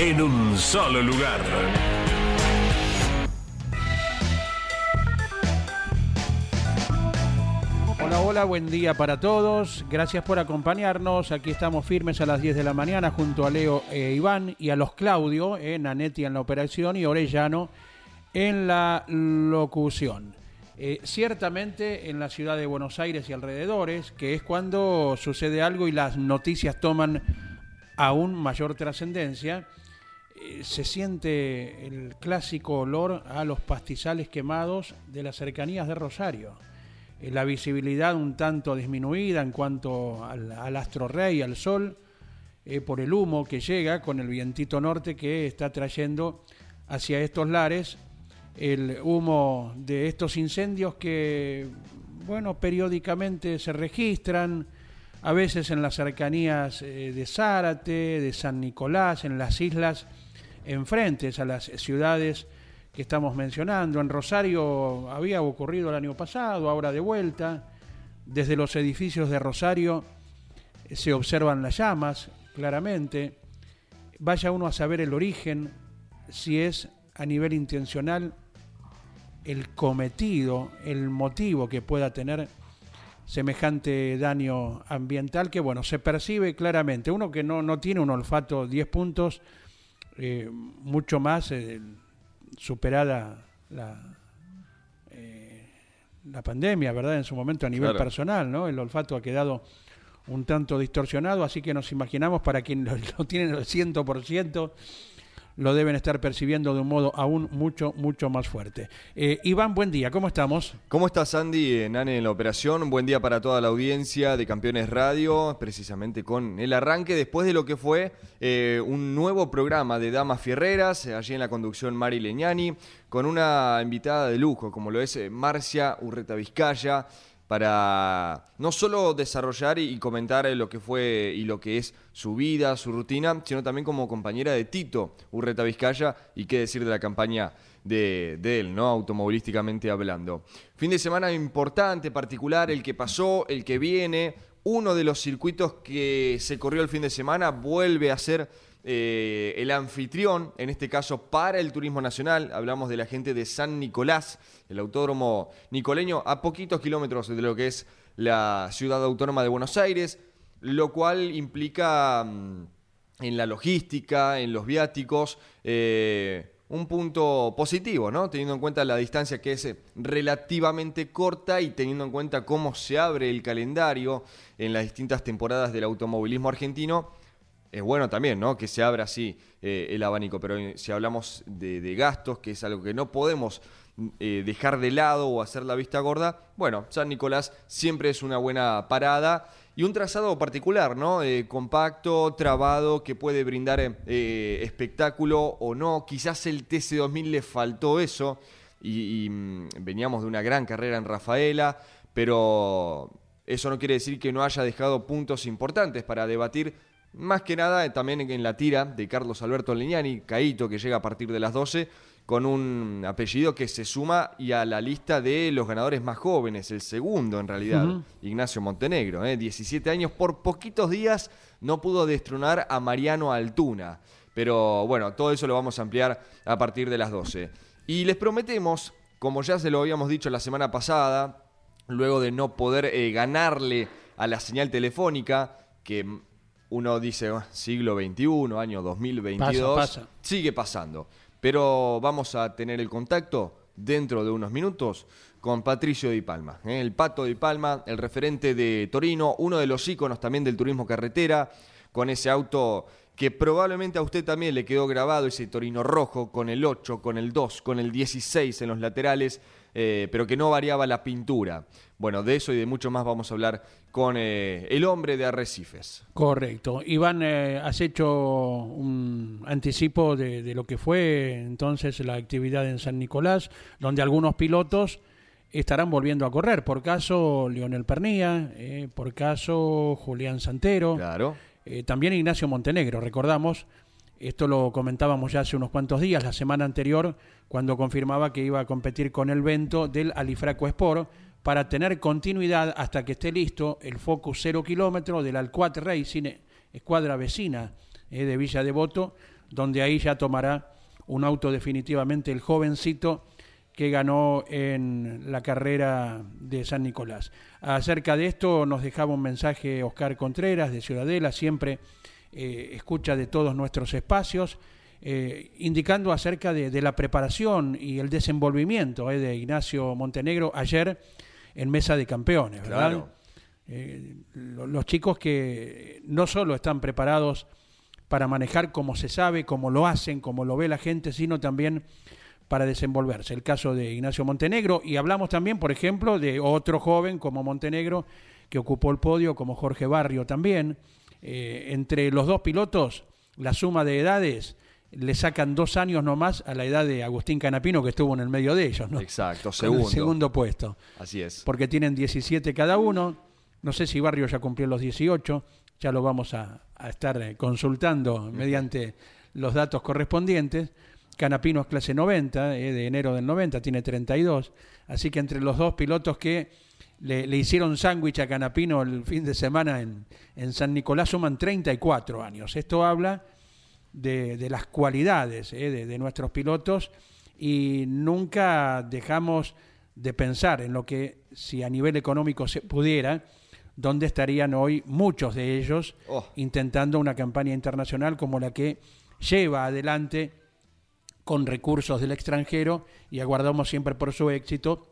en un solo lugar. Hola, hola, buen día para todos. Gracias por acompañarnos. Aquí estamos firmes a las 10 de la mañana junto a Leo e Iván y a los Claudio, eh, Nanetti en la operación y Orellano en la locución. Eh, ciertamente en la ciudad de Buenos Aires y alrededores, que es cuando sucede algo y las noticias toman aún mayor trascendencia, eh, se siente el clásico olor a los pastizales quemados de las cercanías de Rosario. Eh, la visibilidad un tanto disminuida en cuanto al, astro rey, al sol, eh, por el humo que llega con el vientito norte que está trayendo hacia estos lares el humo de estos incendios que, bueno, periódicamente se registran, a veces en las cercanías de Zárate, de San Nicolás, en las islas enfrentes a las ciudades que estamos mencionando. En Rosario había ocurrido el año pasado, ahora de vuelta. Desde los edificios de Rosario eh, se observan las llamas, claramente. Vaya uno a saber el origen, si es a nivel intencional el cometido, el motivo que pueda tener semejante daño ambiental que, bueno, se percibe claramente. Uno que no, no tiene un olfato 10 puntos, eh, mucho más eh, superada la, eh, la pandemia, ¿verdad? En su momento a nivel Claro. personal, ¿no? El olfato ha quedado un tanto distorsionado, así que nos imaginamos para quien lo, lo tiene al 100%, lo deben estar percibiendo de un modo aún mucho, mucho más fuerte. Eh, Iván, buen día, ¿cómo estamos? ¿Cómo estás, Andy? Eh, Nane en la operación. Buen día para toda la audiencia de Campeones Radio, precisamente con el arranque después de lo que fue eh, un nuevo programa de Damas Fierreras, allí en la conducción Mari Leñani, con una invitada de lujo, como lo es Marcia Urreta Vizcaya, para no solo desarrollar y comentar eh, lo que fue y lo que es su vida, su rutina, sino también como compañera de Tito Urreta Vizcaya y qué decir de la campaña de, de él, ¿no? Automovilísticamente hablando. Fin de semana importante, particular, el que pasó, el que viene. Uno de los circuitos que se corrió el fin de semana vuelve a ser eh, el anfitrión, en este caso para el turismo nacional. Hablamos de la gente de San Nicolás, el autódromo nicoleño, a poquitos kilómetros de lo que es la ciudad autónoma de Buenos Aires, lo cual implica mm, en la logística, en los viáticos, eh, un punto positivo, ¿no? Teniendo en cuenta la distancia que es eh, relativamente corta y teniendo en cuenta cómo se abre el calendario en las distintas temporadas del automovilismo argentino. Es bueno también, ¿no? Que se abra así eh, el abanico, pero si hablamos de, gastos, que es algo que no podemos eh, dejar de lado o hacer la vista gorda, bueno, San Nicolás siempre es una buena parada y un trazado particular, ¿no? Eh, compacto, trabado, que puede brindar espectáculo o no. Quizás el TC2000 le faltó eso y, y, mm, veníamos de una gran carrera en Rafaela, pero eso no quiere decir que no haya dejado puntos importantes para debatir. Más que nada eh, también en la tira de Carlos Alberto Leñani, Caito, que llega a partir de las 12, con un apellido que se suma y a la lista de los ganadores más jóvenes, el segundo en realidad. Ignacio Montenegro, eh, 17 años, por poquitos días no pudo destronar a Mariano Altuna. Pero bueno, todo eso lo vamos a ampliar a partir de las 12. Y les prometemos, como ya se lo habíamos dicho la semana pasada, luego de no poder eh, ganarle a la señal telefónica, que uno dice "Ah, siglo XXI, año 2022, Pasa, pasa. sigue pasando. Pero vamos a tener el contacto dentro de unos minutos con Patricio Di Palma. ¿eh? El Pato Di Palma, el referente de Torino, uno de los íconos también del turismo carretera, con ese auto que probablemente a usted también le quedó grabado, ese Torino rojo, con el 8, con el 2, con el 16 en los laterales, eh, pero que no variaba la pintura. Bueno, de eso y de mucho más vamos a hablar con eh, el hombre de Arrecifes. Correcto. Iván, has hecho un anticipo de, de, lo que fue entonces la actividad en San Nicolás, donde algunos pilotos estarán volviendo a correr. Por caso, Leonel Pernía, eh, por caso, Julián Santero. Claro. Eh, también Ignacio Montenegro, recordamos, esto lo comentábamos ya hace unos cuantos días, la semana anterior, cuando confirmaba que iba a competir con el Vento del Alifraco Sport para tener continuidad hasta que esté listo el Focus 0 kilómetro del Alcuat Racing, escuadra vecina eh, de Villa Devoto, donde ahí ya tomará un auto definitivamente el jovencito que ganó en la carrera de San Nicolás. Acerca de esto nos dejaba un mensaje Oscar Contreras de Ciudadela, siempre eh, escucha de todos nuestros espacios, eh, indicando acerca de, la preparación y el desenvolvimiento eh, de Ignacio Montenegro ayer en Mesa de Campeones, ¿verdad? los chicos que no solo están preparados para manejar como se sabe, como lo hacen, como lo ve la gente, sino también para desenvolverse. El caso de Ignacio Montenegro y hablamos también, por ejemplo, de otro joven como Montenegro que ocupó el podio, como Jorge Barrio también. Eh, entre los dos pilotos, la suma de edades le sacan dos años nomás a la edad de Agustín Canapino, que estuvo en el medio de ellos, ¿no? Exacto, segundo. segundo puesto. Así es. Porque tienen 17 cada uno. No sé si Barrio ya cumplió los 18, ya lo vamos a, a estar eh, consultando mediante los datos correspondientes. Canapino es clase 90, eh, de enero del 90, tiene 32. Así que entre los dos pilotos que le, hicieron sándwich a Canapino el fin de semana en, San Nicolás suman 34 años. Esto habla de, las cualidades eh, de, nuestros pilotos y nunca dejamos de pensar en lo que, si a nivel económico se pudiera, dónde estarían hoy muchos de ellos oh. intentando una campaña internacional como la que lleva adelante con recursos del extranjero y aguardamos siempre por su éxito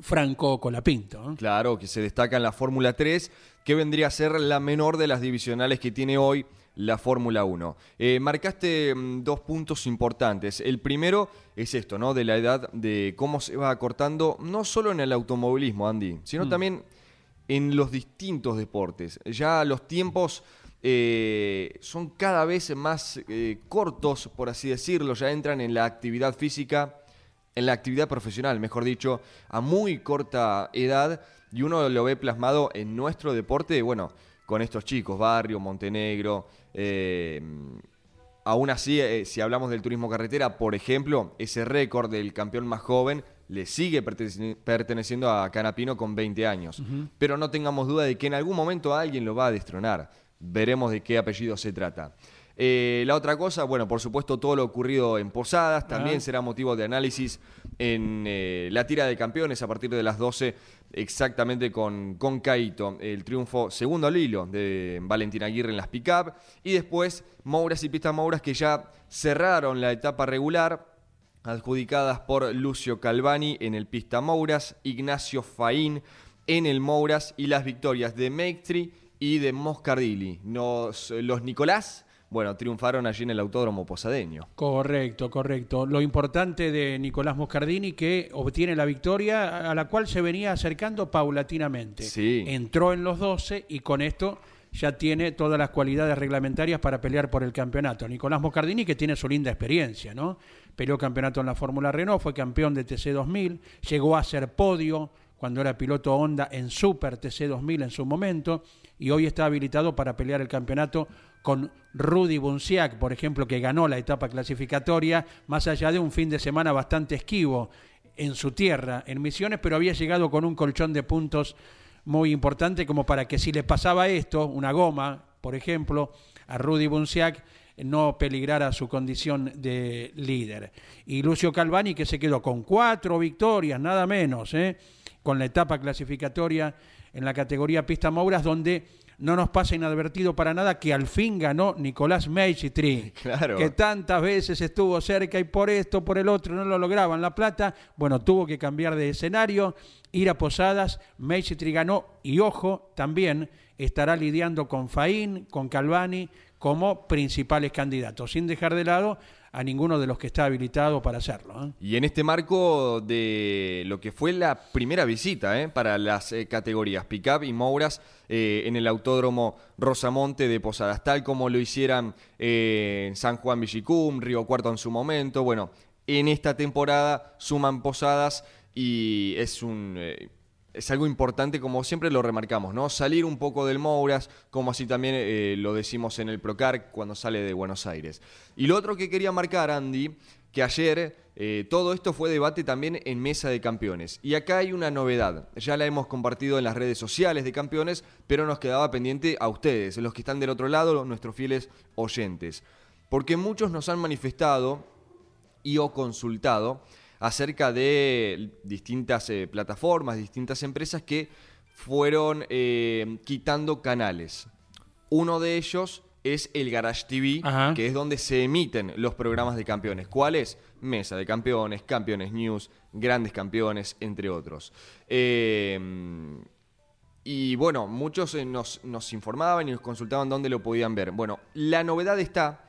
Franco Colapinto. Claro, que se destaca en la Fórmula 3, que vendría a ser la menor de las divisionales que tiene hoy la Fórmula 1. Eh, marcaste mm, dos puntos importantes. El primero es esto, ¿no? De la edad, de cómo se va acortando, no solo en el automovilismo, Andy, sino mm. también en los distintos deportes. Ya los tiempos eh, son cada vez más eh, cortos, por así decirlo, ya entran en la actividad física, en la actividad profesional, mejor dicho, a muy corta edad, y uno lo ve plasmado en nuestro deporte, bueno, con estos chicos, Barrio, Montenegro, eh, aún así, si hablamos del turismo carretera, por ejemplo, ese récord del campeón más joven le sigue perteneciendo a Canapino con 20 años. Pero no tengamos duda de que en algún momento alguien lo va a destronar veremos de qué apellido se trata. Eh, la otra cosa, bueno, por supuesto, todo lo ocurrido en Posadas también será motivo de análisis en eh, la tira de campeones a partir de las 12, exactamente con, con Caito. El triunfo segundo al hilo de Valentín Aguirre en las pick-up. Y después, Mouras y Pistas Mouras que ya cerraron la etapa regular, adjudicadas por Lucio Calvani en el Pista Mouras, Ignacio Faín en el Mouras y las victorias de Maestri y de Moscardili. los Nicolás, bueno, triunfaron allí en el Autódromo Posadeño. Correcto, correcto. Lo importante de Nicolás Moscardini que obtiene la victoria a la cual se venía acercando paulatinamente. Sí. Entró en los 12 y con esto ya tiene todas las cualidades reglamentarias para pelear por el campeonato. Nicolás Moscardini que tiene su linda experiencia, ¿no? Peleó campeonato en la Fórmula Renault, fue campeón de TC 2000, llegó a ser podio cuando era piloto Honda en Super TC 2000 en su momento y hoy está habilitado para pelear el campeonato con Rudy Bunciac, por ejemplo, que ganó la etapa clasificatoria, más allá de un fin de semana bastante esquivo en su tierra, en Misiones, pero había llegado con un colchón de puntos muy importante como para que si le pasaba esto, una goma, por ejemplo, a Rudy Bunciac, no peligrara su condición de líder. Y Lucio Calvani, que se quedó con cuatro victorias, nada menos, ¿eh? Con la etapa clasificatoria en la categoría Pista Mouras, donde no nos pasa inadvertido para nada que al fin ganó Nicolás Meitri, Claro. que tantas veces estuvo cerca y por esto, por el otro, no lo lograban La Plata. Bueno, tuvo que cambiar de escenario, ir a Posadas, Meitri ganó y ojo, también estará lidiando con Faín, con Calvani como principales candidatos, sin dejar de lado a ninguno de los que está habilitado para hacerlo. ¿eh? Y en este marco de lo que fue la primera visita ¿eh? para las eh, categorías Pickup y Mouras en el Autódromo Rosamonte de Posadas, tal como lo hicieran en San Juan Villicum, Río Cuarto en su momento. Bueno, en esta temporada suman Posadas y es un... es algo importante, como siempre lo remarcamos, ¿no? Salir un poco del Mouras, como así también eh, lo decimos en el Procar cuando sale de Buenos Aires. Y lo otro que quería marcar, Andy, que ayer eh, todo esto fue debate también en Mesa de Campeones. Y acá hay una novedad, ya la hemos compartido en las redes sociales de Campeones, pero nos quedaba pendiente a ustedes, los que están del otro lado, nuestros fieles oyentes. Porque muchos nos han manifestado y o consultado acerca de distintas eh, plataformas, distintas empresas que fueron eh, quitando canales. Uno de ellos es el Garage TV, Ajá. que es donde se emiten los programas de campeones. ¿Cuál es? Mesa de campeones, Campeones News, Grandes Campeones, entre otros. Eh, y bueno, muchos eh, nos, nos informaban y nos consultaban dónde lo podían ver. Bueno, la novedad está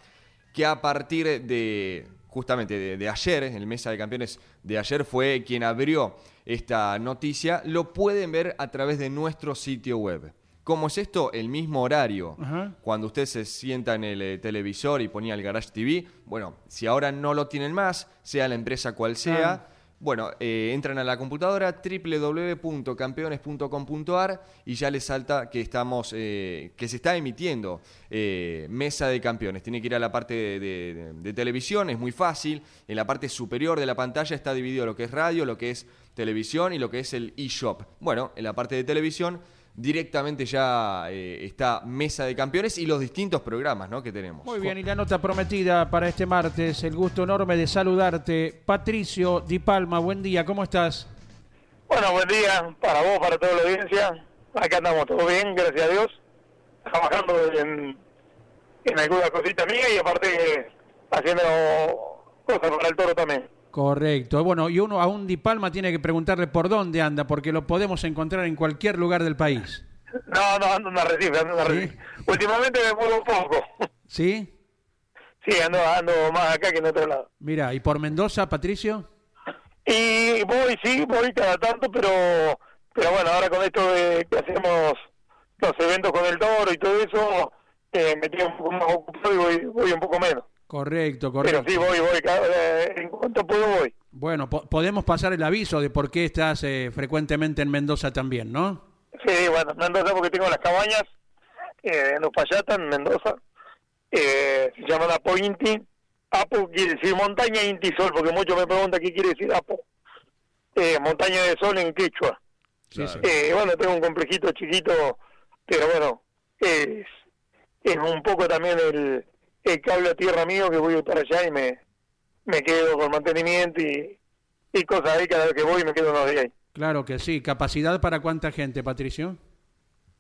que a partir de justamente de, de ayer, el Mesa de Campeones de ayer fue quien abrió esta noticia, lo pueden ver a través de nuestro sitio web. ¿Cómo es esto? El mismo horario. Ajá. Cuando usted se sienta en el eh, televisor y ponía el Garage TV, bueno, si ahora no lo tienen más, sea la empresa cual sea, Ah. Bueno, eh, entran a la computadora www.campeones.com.ar y ya les salta que estamos, eh, que se está emitiendo eh, Mesa de Campeones. Tiene que ir a la parte de, de- de televisión, es muy fácil. En la parte superior de la pantalla está dividido lo que es radio, lo que es televisión y lo que es el eShop. Bueno, en la parte de televisión directamente ya eh, está Mesa de Campeones y los distintos programas ¿no? que tenemos. Muy bien, y la nota prometida para este martes, el gusto enorme de saludarte. Patricio Di Palma, buen día, ¿cómo estás? Bueno, buen día para vos, para toda la audiencia. Acá andamos todo bien, gracias a Dios. Trabajando en, en alguna cosita mía y aparte eh, haciendo cosas para el toro también. Correcto. Bueno, y uno a un Di Palma tiene que preguntarle por dónde anda, porque lo podemos encontrar en cualquier lugar del país. No, no, ando en Arrecife, ando en Arrecife. Últimamente me muevo un poco. ¿Sí? Sí, ando, ando más acá que en otro lado. Mira, ¿y por Mendoza, Patricio? Y voy, sí, voy cada tanto, pero pero bueno, ahora con esto de que hacemos los eventos con el toro y todo eso, eh, me quedo un poco más ocupado y voy, voy un poco menos. Correcto, Pero correcto. sí, voy, voy, eh, en cuanto puedo voy. Bueno, po- podemos pasar el aviso de por qué estás eh, frecuentemente en Mendoza también, ¿no? Sí, bueno, Mendoza porque tengo las cabañas eh, en Uspallata, en Mendoza. Eh, se llaman Apo Inti. Apo quiere decir montaña Inti Sol, porque muchos me preguntan qué quiere decir Apo. Eh, montaña de Sol en quechua. Sí, sí. Eh, bueno, tengo un complejito chiquito, pero bueno, es, es un poco también el, el cable a tierra mío que voy para allá y me, me quedo con mantenimiento y, y cosas ahí cada vez que voy me quedo unos días ahí. Claro que sí. ¿Capacidad para cuánta gente, Patricio?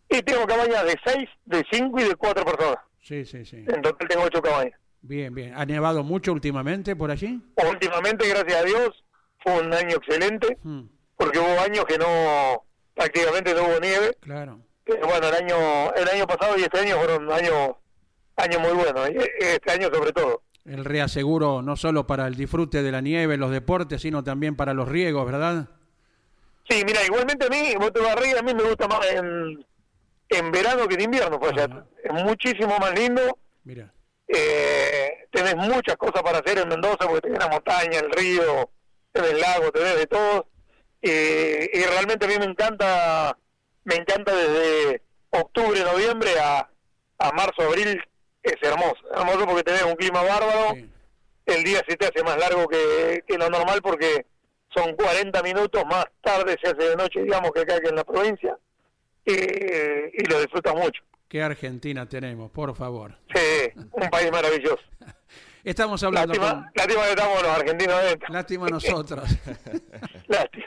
Y tengo cabañas de seis, de cinco y de cuatro personas. Sí, sí, sí. En total tengo ocho cabañas. Bien, bien. ¿Ha nevado mucho últimamente por allí? Últimamente, gracias a Dios, fue un año excelente, Mm, porque hubo años que no, prácticamente no hubo nieve. claro. Pero bueno, el año, el año pasado y este año fueron años, años muy buenos, y este año sobre todo. El reaseguro no solo para el disfrute de la nieve, los deportes, sino también para los riegos, ¿verdad? Sí, mira, igualmente a mí, vos te vas a reír, a mí me gusta más en, en verano que en invierno, pues. Es muchísimo más lindo, Mira. eh, tenés muchas cosas para hacer en Mendoza, porque tenés la montaña, el río, tenés el lago, tenés de todo. Eh, y realmente a mí me encanta, me encanta desde octubre, noviembre a, a marzo, abril, es hermoso. Hermoso porque tenés un clima bárbaro, Sí. el día se te hace más largo que, que lo normal porque son 40 minutos más tarde, se hace de noche, digamos, que acá que en la provincia, y lo disfrutas mucho. ¿Qué Argentina tenemos, por favor? Sí, un país maravilloso. Estamos hablando Lástima, con... lástima que estamos los argentinos adentro. Lástima nosotros. Lástima.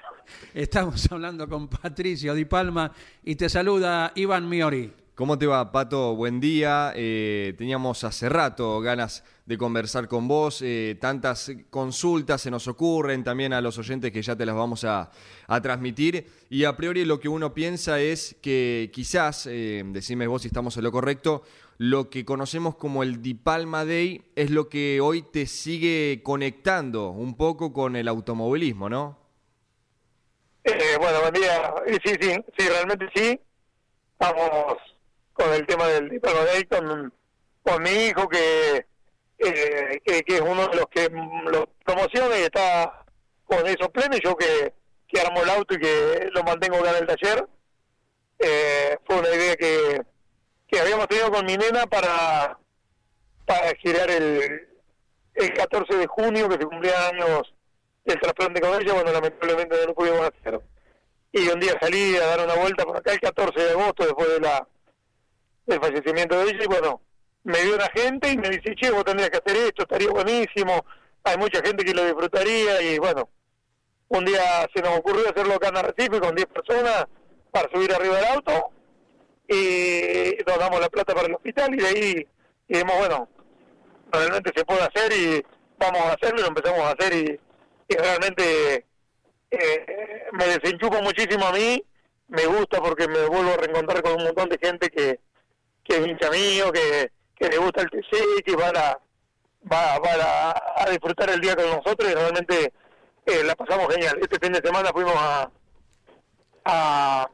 Estamos hablando con Patricio Di Palma y te saluda Iván Miori. ¿Cómo te va, Pato? Buen día. Eh, teníamos hace rato ganas de conversar con vos. Eh, tantas consultas se nos ocurren también a los oyentes que ya te las vamos a, transmitir. Y a priori lo que uno piensa es que quizás, eh, decime vos si estamos en lo correcto, lo que conocemos como el Dipalma Day es lo que hoy te sigue conectando un poco con el automovilismo, ¿no? bueno, buen día. Sí, sí, sí, realmente sí. Estamos con el tema del Day con, con mi hijo que, eh, que, es uno de los que lo promociona y está con eso pleno y yo que, que armo el auto y que lo mantengo acá en el taller. Eh, fue una idea que, que habíamos tenido con mi nena para, para girar el, el 14 de junio, que se cumplía años del trasplante con ella, bueno, lamentablemente no lo pudimos hacer. Y un día salí a dar una vuelta por acá el 14 de agosto, después de la el fallecimiento de ella y bueno, me dio una gente y me dice, che, vos tendrías que hacer esto, estaría buenísimo, hay mucha gente que lo disfrutaría y bueno, un día se nos ocurrió hacerlo acá en Arrecife con 10 personas para subir arriba del auto y nos damos la plata para el hospital y de ahí dijimos, bueno, realmente se puede hacer y vamos a hacerlo y lo empezamos a hacer y, realmente eh, me desenchupo muchísimo a mí, me gusta porque me vuelvo a reencontrar con un montón de gente que, que es hincha mío, que, que le gusta el TC, que va a, va, va a, disfrutar el día con nosotros y realmente eh, la pasamos genial. Este fin de semana fuimos a, a,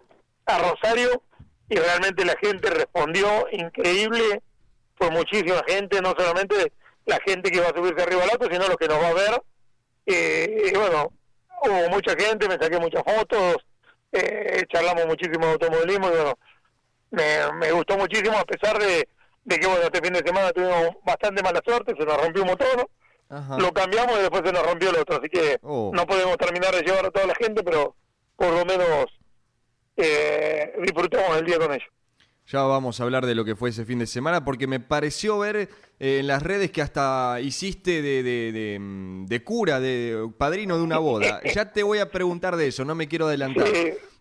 a Rosario y realmente la gente respondió increíble, fue muchísima gente, no solamente la gente que va a subirse arriba al auto, sino los que nos va a ver. Eh, y bueno, hubo mucha gente, me saqué muchas fotos, eh, charlamos muchísimo de automovilismo y bueno, me, gustó muchísimo a pesar de, que bueno este fin de semana tuvimos bastante mala suerte se nos rompió un motor lo cambiamos y después se nos rompió el otro así que oh. no podemos terminar de llevar a toda la gente pero por lo menos eh, disfrutamos el día con ellos ya vamos a hablar de lo que fue ese fin de semana, porque me pareció ver eh, en las redes que hasta hiciste de, de, de, cura, de padrino de una boda. Ya te voy a preguntar de eso, no me quiero adelantar.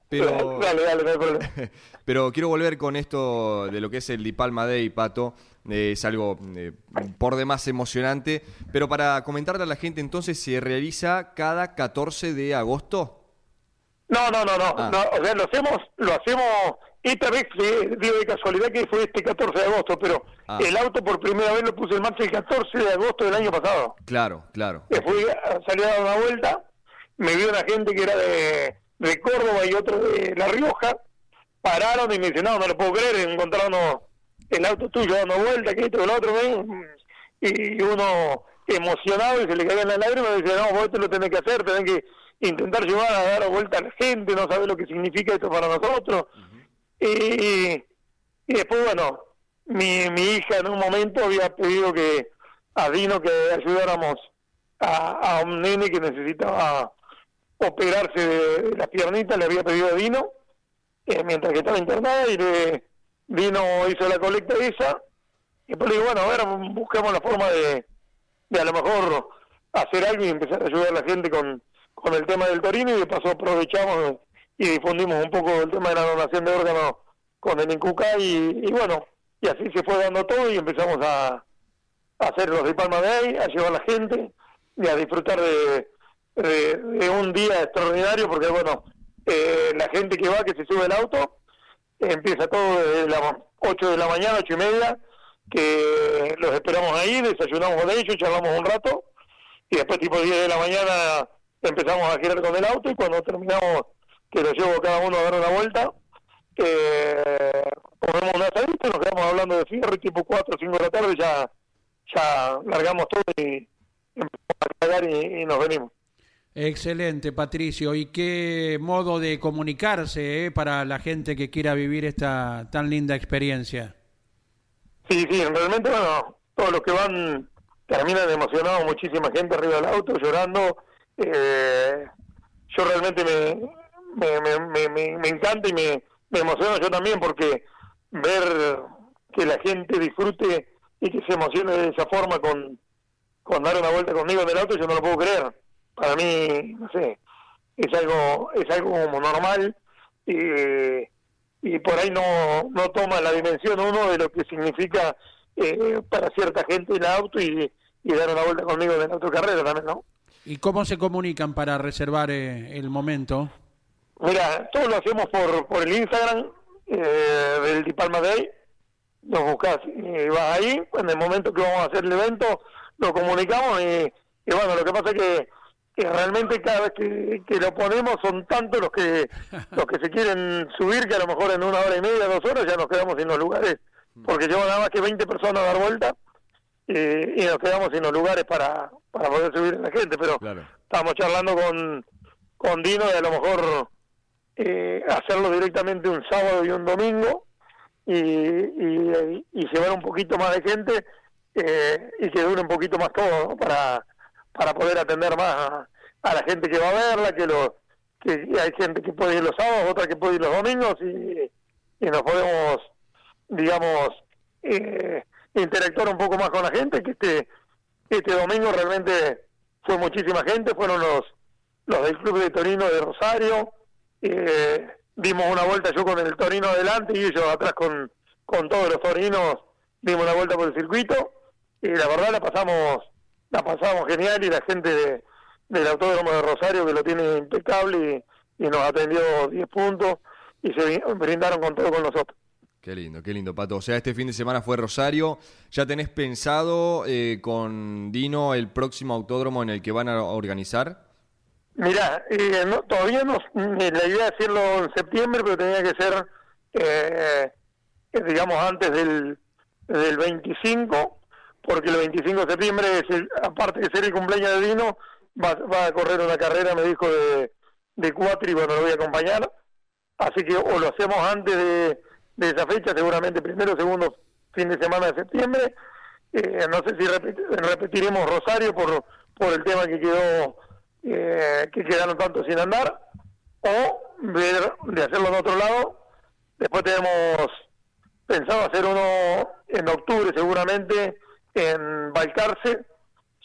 Pero, pero quiero volver con esto de lo que es el Dipalma Day, Pato. Eh, es algo eh, por demás emocionante. Pero para comentarle a la gente, entonces, ¿se realiza cada 14 de agosto? No, no, no, no. Ah. o sea, lo hacemos, lo hacemos esta vez, digo de casualidad que fue este 14 de agosto, pero ah. el auto por primera vez lo puse en marcha el 14 de agosto del año pasado. Claro, claro. Fui, salí a dar una vuelta, me vio una gente que era de de Córdoba y otro de La Rioja, pararon y me dicen, no, no lo puedo creer, encontraron el auto tuyo dando vuelta, que esto, el otro, y uno emocionado y se le caían las lágrimas y dice, no, vos esto lo tenés que hacer, tenés que intentar llevar a dar vuelta a la gente, no sabes lo que significa esto para nosotros. y, y después, bueno, mi, mi hija en un momento había pedido que a Dino que ayudáramos a, a un nene que necesitaba operarse de las piernitas, le había pedido a Dino, eh, mientras que estaba internada, y le, Dino hizo la colecta esa, y después le digo, bueno, a ver, busquemos la forma de, de a lo mejor hacer algo y empezar a ayudar a la gente con, con el tema del Torino, y de paso aprovechamos y difundimos un poco el tema de la donación de órganos con el Incuca, y, y bueno, y así se fue dando todo, y empezamos a, a hacer los de Palma de ahí, a llevar a la gente, y a disfrutar de de, un día extraordinario porque, bueno, eh, la gente que va, que se sube el auto, empieza todo desde las 8 de la mañana, 8 y media, que los esperamos ahí, desayunamos con ellos, charlamos un rato, y después tipo 10 de la mañana empezamos a girar con el auto y cuando terminamos, que lo llevo cada uno a dar una vuelta, eh, ponemos una salita nos quedamos hablando de fierro y tipo 4 o 5 de la tarde ya, ya largamos todo y empezamos a cargar y nos venimos. Excelente, Patricio. ¿Y qué modo de comunicarse eh, para la gente que quiera vivir esta tan linda experiencia? Sí, sí, realmente, bueno, todos los que van terminan emocionados, muchísima gente arriba del auto llorando. Eh, yo realmente me, me, me, me, encanta y me, me emociona yo también porque ver que la gente disfrute y que se emocione de esa forma con, con dar una vuelta conmigo en el auto, yo no lo puedo creer para mí, no sé, es algo, es algo como normal. y y por ahí no, no toma la dimensión uno de lo que significa eh, para cierta gente el auto y, y dar una vuelta conmigo en la autocarrera también, ¿no? ¿Y cómo se comunican para reservar eh, el momento? Mira, todo lo hacemos por, por el Instagram eh, del Dipalma Day. Nos buscas y vas ahí. En el momento que vamos a hacer el evento, lo comunicamos. Y, bueno, lo que pasa es que, que realmente cada vez que, que, lo ponemos son tantos los que los que se quieren subir que a lo mejor en una hora y media, dos horas ya nos quedamos sin los lugares. Porque llevo nada más que 20 personas a dar vuelta y, nos quedamos sin los lugares para, para poder subir a la gente. Pero estábamos charlando con, con Dino y a lo mejor eh, hacerlo directamente un sábado y un domingo y, y, llevar un poquito más de gente eh, y que dure un poquito más todo para, para poder atender más a, la gente que va a verla, que, lo, que hay gente que puede ir los sábados, otra que puede ir los domingos y, nos podemos, digamos, eh, interactuar un poco más con la gente, que este, este domingo realmente fue muchísima gente, fueron los, los del Club de Torino de Rosario, eh, dimos una vuelta yo con el Torino adelante y ellos atrás con, con todos los torinos, dimos una vuelta por el circuito y la verdad la pasamos la pasamos genial y la gente de, del Autódromo de Rosario que lo tiene impecable y, y nos atendió 10 puntos y se brindaron con todo con nosotros. Qué lindo, qué lindo, Pato. O sea, este fin de semana fue Rosario. ¿Ya tenés pensado eh, con Dino el próximo autódromo en el que van a organizar? Mira, eh, todavía no, la idea es hacerlo en septiembre, pero tenía que ser, eh, digamos, antes del, del 25, porque el 25 de septiembre, es aparte de ser el cumpleaños de Dino, va, va a correr una carrera, me dijo, de, de cuatro y bueno, lo voy a acompañar. Así que o lo hacemos antes de de esa fecha, seguramente primero segundo fin de semana de septiembre. Eh, no sé si repetiremos Rosario por, por el tema que quedó eh, que quedaron tanto sin andar o ver de hacerlo en otro lado. Después tenemos pensado hacer uno en octubre seguramente en Balcarce.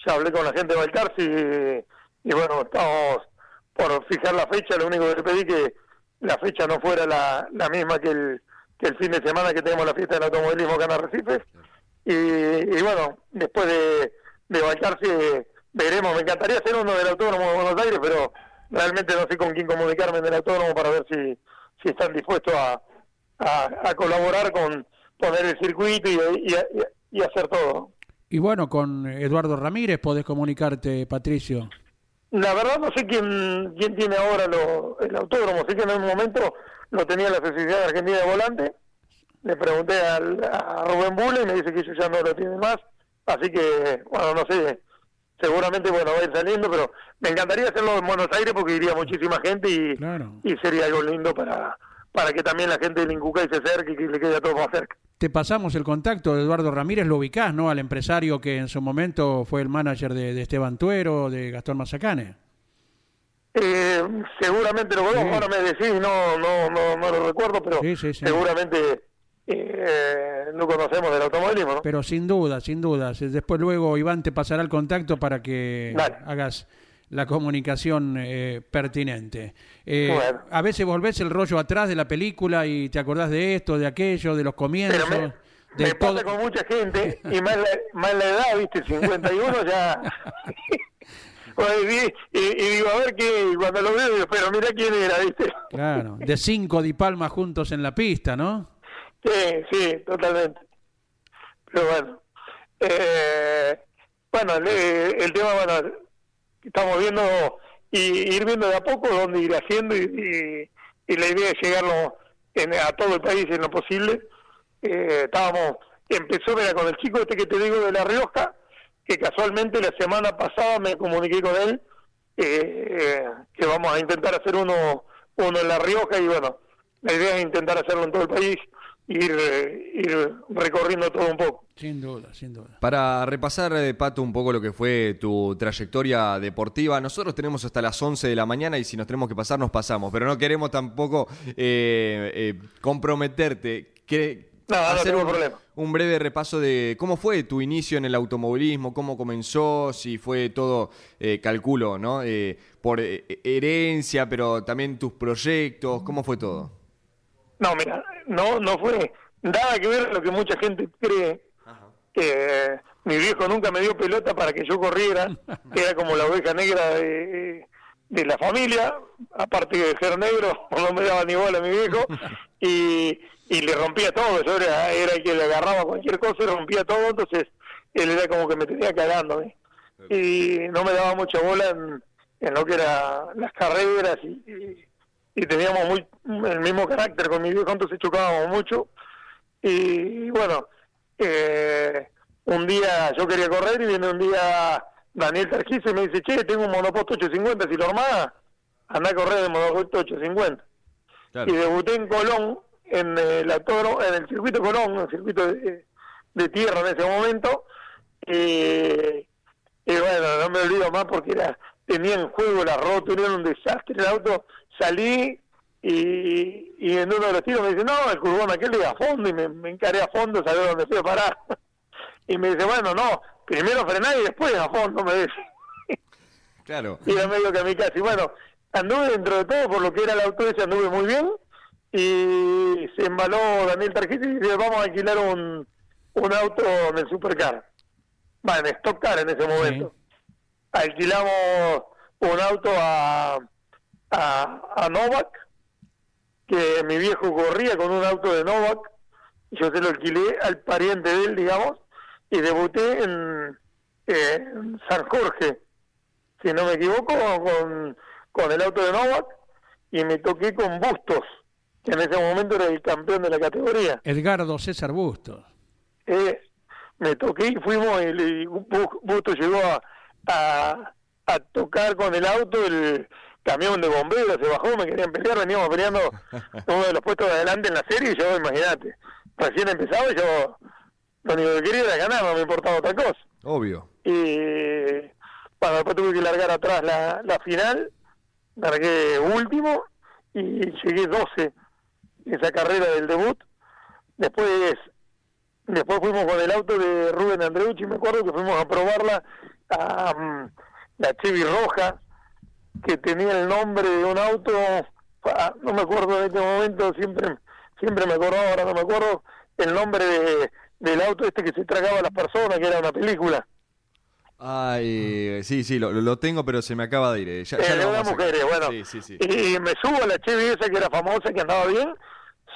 Ya hablé con la gente de Balcarce y, y bueno, estamos por fijar la fecha. Lo único que le pedí que la fecha no fuera la, la misma que el el fin de semana que tenemos la fiesta del automovilismo acá en Arrecifes. Y, bueno, después de, de veremos. Me encantaría hacer uno del Autódromo de Buenos Aires, pero realmente no sé con quién comunicarme en el Autódromo para ver si, si están dispuestos a, a, colaborar con poner el circuito y, y, hacer todo. Y bueno, con Eduardo Ramírez podés comunicarte, Patricio. La verdad no sé quién, quién tiene ahora lo, el autódromo, sé que en un momento lo tenía la Sociedad Argentina de Volante, le pregunté al, a Rubén Bule y me dice que ellos ya no lo tienen más, así que, bueno, no sé, seguramente, bueno, va a ir saliendo, pero me encantaría hacerlo en Buenos Aires porque iría muchísima gente y, y sería algo lindo para, para que también la gente de Incucay se acerque y que le quede a todo más cerca. Te pasamos el contacto de Eduardo Ramírez, lo ubicás, ¿no? Al empresario que en su momento fue el manager de, Esteban Tuero, de Gastón Mazacane. Eh, seguramente lo conozco, ahora me decís, no, no, no, no lo recuerdo, pero seguramente eh, no conocemos del automovilismo. ¿no? Pero sin duda, sin duda. Después luego Iván te pasará el contacto para que hagas la comunicación eh, pertinente. Eh, A veces volvés el rollo atrás de la película y te acordás de esto, de aquello, de los comienzos. me, de pasa con mucha gente y más la, más la edad, ¿viste? 51 ya... y, digo, a ver qué, cuando lo veo, pero mira quién era, ¿viste? Claro, de cinco Di Palma juntos en la pista, ¿no? Sí, sí, totalmente. Pero bueno, eh, bueno, el tema, bueno, estamos viendo y ir viendo de a poco dónde ir haciendo y, la idea es llegarlo a todo el país en lo posible. Eh, estábamos, empezó mira, con el chico este que te digo de La Rioja, que casualmente la semana pasada me comuniqué con él, eh, que vamos a intentar hacer uno, uno en La Rioja y bueno, la idea es intentar hacerlo en todo el país ir, ir recorriendo todo un poco. Sin duda, sin duda. Para repasar, eh, Pato, un poco lo que fue tu trayectoria deportiva, nosotros tenemos hasta las 11 de la mañana y si nos tenemos que pasar, nos pasamos, pero no queremos tampoco eh, eh, comprometerte. Que, hacer un, un, breve repaso de cómo fue tu inicio en el automovilismo, cómo comenzó, si fue todo, calculo, ¿no? por herencia, pero también tus proyectos, ¿cómo fue todo? No, mira, no, no fue nada que ver lo que mucha gente cree. Que mi viejo nunca me dio pelota para que yo corriera, era como la oveja negra de, de la familia, aparte de ser negro, no me daba ni bola a mi viejo, y, y le rompía todo, yo era, era el que le agarraba cualquier cosa y rompía todo, entonces él era como que me tenía cagando, y no me daba mucha bola en, en lo que eran las carreras y, y, teníamos muy el mismo carácter con mi viejo, entonces chocábamos mucho, y bueno, eh, un día yo quería correr y viene un día Daniel Targis y me dice, che, tengo un monoposto 850, si lo armás, anda a correr de monoposto 850. Y debuté en Colón, en el, en el circuito Colón, el circuito de, tierra en ese momento, y, bueno, no me olvido más porque era tenía en juego la rotura, era un desastre el auto, salí y, y en uno de los tiros me dice, no, el curbón aquel le a fondo y me, me encaré a fondo, sabía dónde fui a parar. y me dice, bueno, no, primero frenar y después a fondo, me dice. Claro. Y era medio que a mi casa. Y bueno, anduve dentro de todo, por lo que era el auto ese, anduve muy bien. Y se embaló Daniel Tarjeta y dice, vamos a alquilar un, un auto en el Supercar. Va, en Stock Car en ese momento. Alquilamos un auto a, a, a Novak, que mi viejo corría con un auto de Novak. Yo se lo alquilé al pariente de él, digamos y debuté en, San Jorge, si no me equivoco, con, con el auto de Novak y me toqué con Bustos, que en ese momento era el campeón de la categoría. Edgardo César Bustos. Eh, me toqué y fuimos, y, Bustos llegó a, a, tocar con el auto el camión de bomberos, se bajó, me querían pelear, veníamos peleando uno de los puestos de adelante en la serie y yo, imagínate, recién empezaba y yo lo único que quería era ganar, no me importaba otra cosa. Obvio. Y bueno, después tuve que largar atrás la, la final, largué último y llegué 12 en esa carrera del debut. Después después fuimos con el auto de Rubén Andreucci, me acuerdo que fuimos a probarla a mm, la Chevy Roja, que tenía el nombre de un auto, no me acuerdo en este momento, siempre siempre me acuerdo, ahora no me acuerdo el nombre de del auto este que se tragaba a las personas, que era una película. Ay, sí, sí, lo, lo tengo, pero se me acaba de ir. Eh. Ya, ya eh, una mujer, bueno. Sí, sí, sí. Y me subo a la Chevy esa que era famosa, que andaba bien,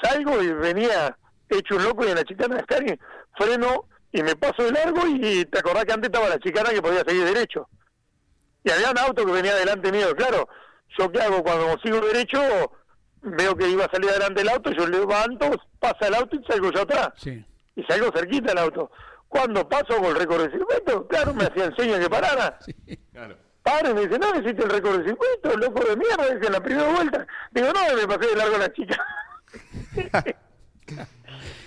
salgo y venía hecho un loco y en la chicana de Scari freno y me paso de largo y te acordás que antes estaba la chicana que podía seguir derecho. Y había un auto que venía delante mío, claro. Yo qué hago cuando sigo derecho, veo que iba a salir adelante el auto, yo levanto, pasa el auto y salgo yo atrás. Sí y salgo cerquita el auto. Cuando paso con el récord de circuito, claro, me hacía enseña que parara. Sí, claro. Me dice, no, necesito el récord de circuito, loco de mierda, dice en la primera vuelta. Digo, no, me pasé de largo a la chica.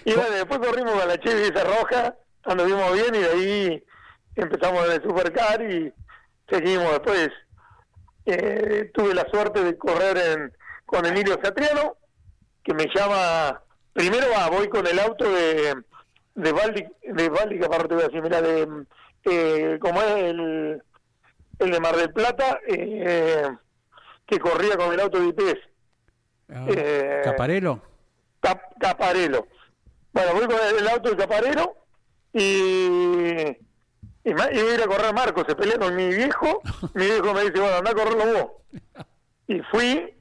y bueno, después corrimos a la Chevy esa roja, anduvimos bien y de ahí empezamos en el Supercar y seguimos después. Eh, tuve la suerte de correr en, con Emilio Satriano, que me llama, primero voy con el auto de, de Valdi, de Valdi, que aparte voy a decir, mira, de, eh, como es el, el de Mar del Plata, eh, que corría con el auto de IPS. Ah, eh, ¿Caparelo? Caparelo. Bueno, voy con el, auto de Caparelo y, y, iba a ir a correr Marco, se peleó con mi viejo, mi viejo me dice, bueno, anda a correrlo vos. Y fui,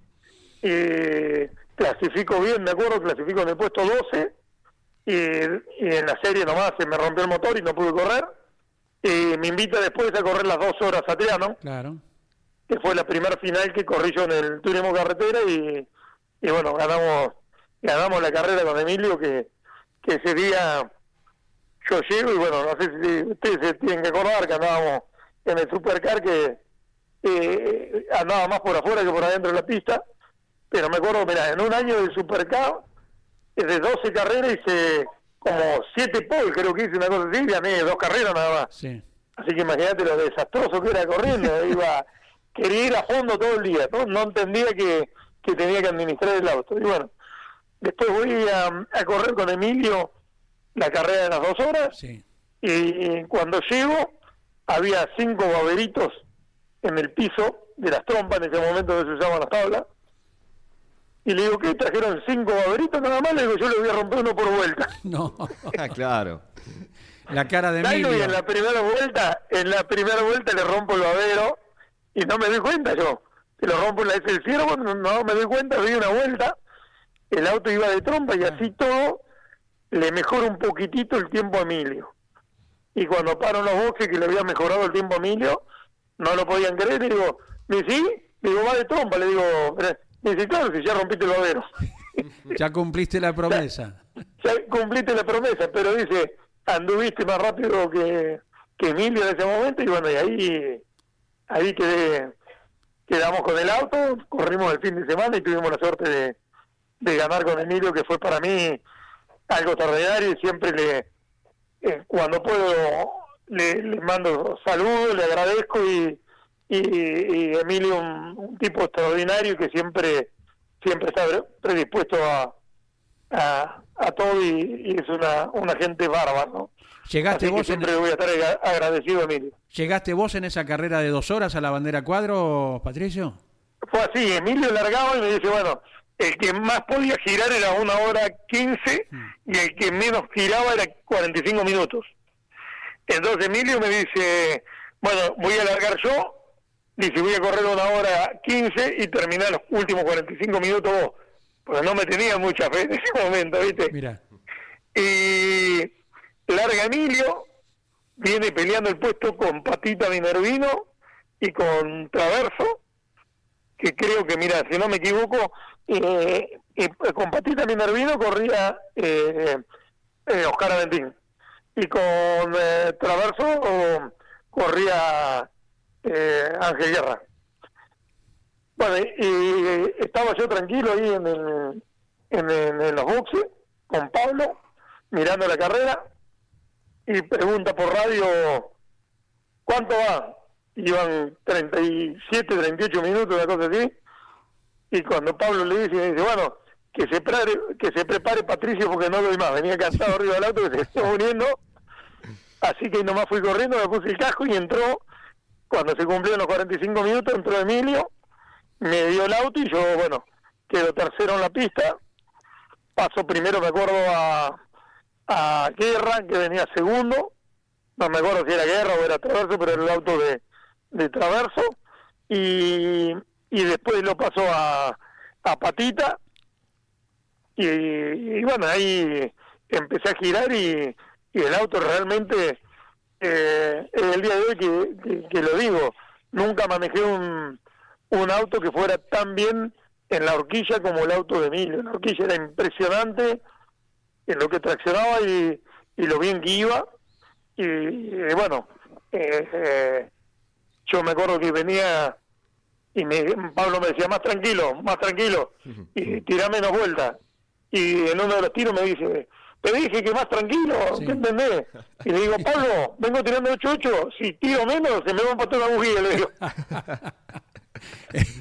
y clasifico bien, me acuerdo, clasifico en el puesto 12, y, en la serie nomás se me rompió el motor y no pude correr. Y me invita después a correr las dos horas a Triano, claro. que fue la primera final que corrí yo en el turismo carretera y, y bueno, ganamos ganamos la carrera con Emilio que, que ese día yo llego y bueno, no sé si ustedes se tienen que acordar que andábamos en el supercar que eh, andaba más por afuera que por adentro de la pista, pero me acuerdo, mira, en un año del supercar de 12 carreras hice como 7 pole, creo que hice una cosa así, gané dos carreras nada más. Así que imagínate lo desastroso que era corriendo, iba, quería ir a fondo todo el día, no, entendía que, que tenía que administrar el auto. Y bueno, después voy a, a correr con Emilio la carrera de las dos horas y cuando llego había cinco baberitos en el piso de las trompas, en ese momento que se usaban las tablas, Y le digo, ¿qué? ¿Trajeron cinco baberitos nada más? Le digo, yo le voy a romper uno por vuelta. No, Ah, claro. la cara de Salgo y en la primera vuelta, en la primera vuelta le rompo el babero y no me doy cuenta yo. Se lo rompo en la S del ciervo, no, no me doy cuenta, doy una vuelta, el auto iba de trompa y así todo le mejora un poquitito el tiempo a Emilio. Y cuando paro en los boxes que le había mejorado el tiempo a Emilio, no lo podían creer, le digo, ¿me sí? Le digo, va de trompa, le digo, dice, claro, si ya rompiste el babero. Ya cumpliste la promesa. ya cumpliste la promesa, pero dice, anduviste más rápido que, que Emilio en ese momento y bueno, y ahí, ahí quedé, quedamos con el auto, corrimos el fin de semana y tuvimos la suerte de, de ganar con Emilio, que fue para mí algo extraordinario y siempre le, eh, cuando puedo, le, le mando saludos, le agradezco y, y, y Emilio un, un tipo extraordinario que siempre siempre está predispuesto a, a, a todo y, y es una, una gente bárbara, ¿no? ¿Llegaste Así vos, siempre voy a estar agra- agradecido a Emilio. ¿Llegaste vos en esa carrera de dos horas a la bandera cuadro, Patricio? Fue así, Emilio largaba y me dice, bueno, el que más podía girar era una hora quince y el que menos giraba era 45 minutos. Entonces Emilio me dice, bueno, voy a largar yo, dice, voy a correr una hora quince y terminar los últimos 45 minutos vos. Porque no me tenía mucha fe en ese momento, ¿viste? Mira, y larga Emilio, viene peleando el puesto con Patita Minervino y con Traverso, que creo que, mira, si no me equivoco, eh, eh, con Patita Minervino corría eh, eh, Oscar Aventín y con eh, Traverso corría eh, Ángel Guerra. Bueno, y, y estaba yo tranquilo ahí en, el- en los boxes con Pablo, mirando la carrera, y pregunta por radio, ¿cuánto va? Iban 37, 38 minutos, una cosa así, y cuando Pablo le dice, dice, bueno, que se, prepare, que se prepare Patricio porque no doy más, venía cansado arriba del auto que se está muriendo, así que nomás fui corriendo, me puse el casco y entró, cuando se cumplieron los 45 minutos, entró Emilio, me dio el auto y yo, bueno, quedo tercero en la pista, paso primero, me acuerdo, a, a Guerra, que venía segundo, no me acuerdo si era Guerra o era Traverso, pero era el auto de, de Traverso, y, y después lo pasó a, a Patita, y, y bueno, ahí empecé a girar y, y el auto realmente, eh, el día de hoy que, que- que lo digo, nunca manejé un, un auto que fuera tan bien en la horquilla como el auto de Emilio. La horquilla era impresionante en lo que traccionaba y, y lo bien que iba. Y, y bueno, eh, eh, yo me acuerdo que venía y me, Pablo me decía, más tranquilo, más tranquilo, y tira menos vueltas. Y en uno de los tiros me dice, te dije que más tranquilo, Sí. ¿qué entendés? Y le digo, Pablo, vengo tirando 8-8, si tiro menos se me va a empatar una bujía, le digo.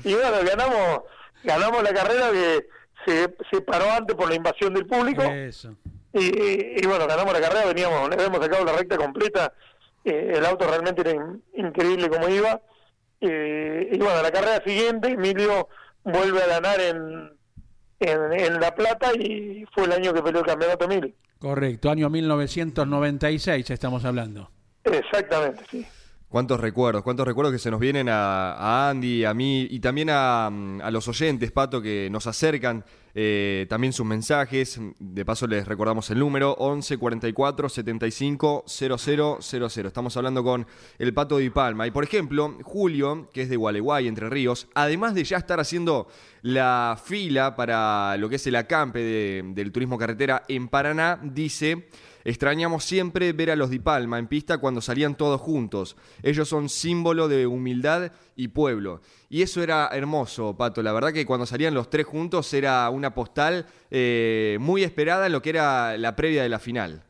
y bueno, ganamos ganamos la carrera que se, se paró antes por la invasión del público. eso. Y, y bueno, ganamos la carrera, veníamos, le habíamos sacado la recta completa, eh, el auto realmente era in- increíble como iba. Eh, y bueno, la carrera siguiente, Emilio vuelve a ganar en, en, en La Plata y fue el año que peleó el campeonato Emilio. Correcto, año 1996 estamos hablando. Exactamente, sí. Cuántos recuerdos, cuántos recuerdos que se nos vienen a, a Andy, a mí y también a, mm, a los oyentes, Pato, que nos acercan eh, también sus mensajes. De paso les recordamos el número 11 44 75 0000. Estamos hablando con el Pato Di Palma. Y por ejemplo, Julio, que es de Gualeguay, Entre Ríos, además de ya estar haciendo la fila para lo que es el acampe de- del turismo carretera en Paraná, dice... Extrañamos siempre ver a los Di Palma en pista cuando salían todos juntos. Ellos son símbolo de humildad y pueblo. Y eso era hermoso, Pato. La verdad que cuando salían los tres juntos era una postal eh, muy esperada en lo que era la previa de la final.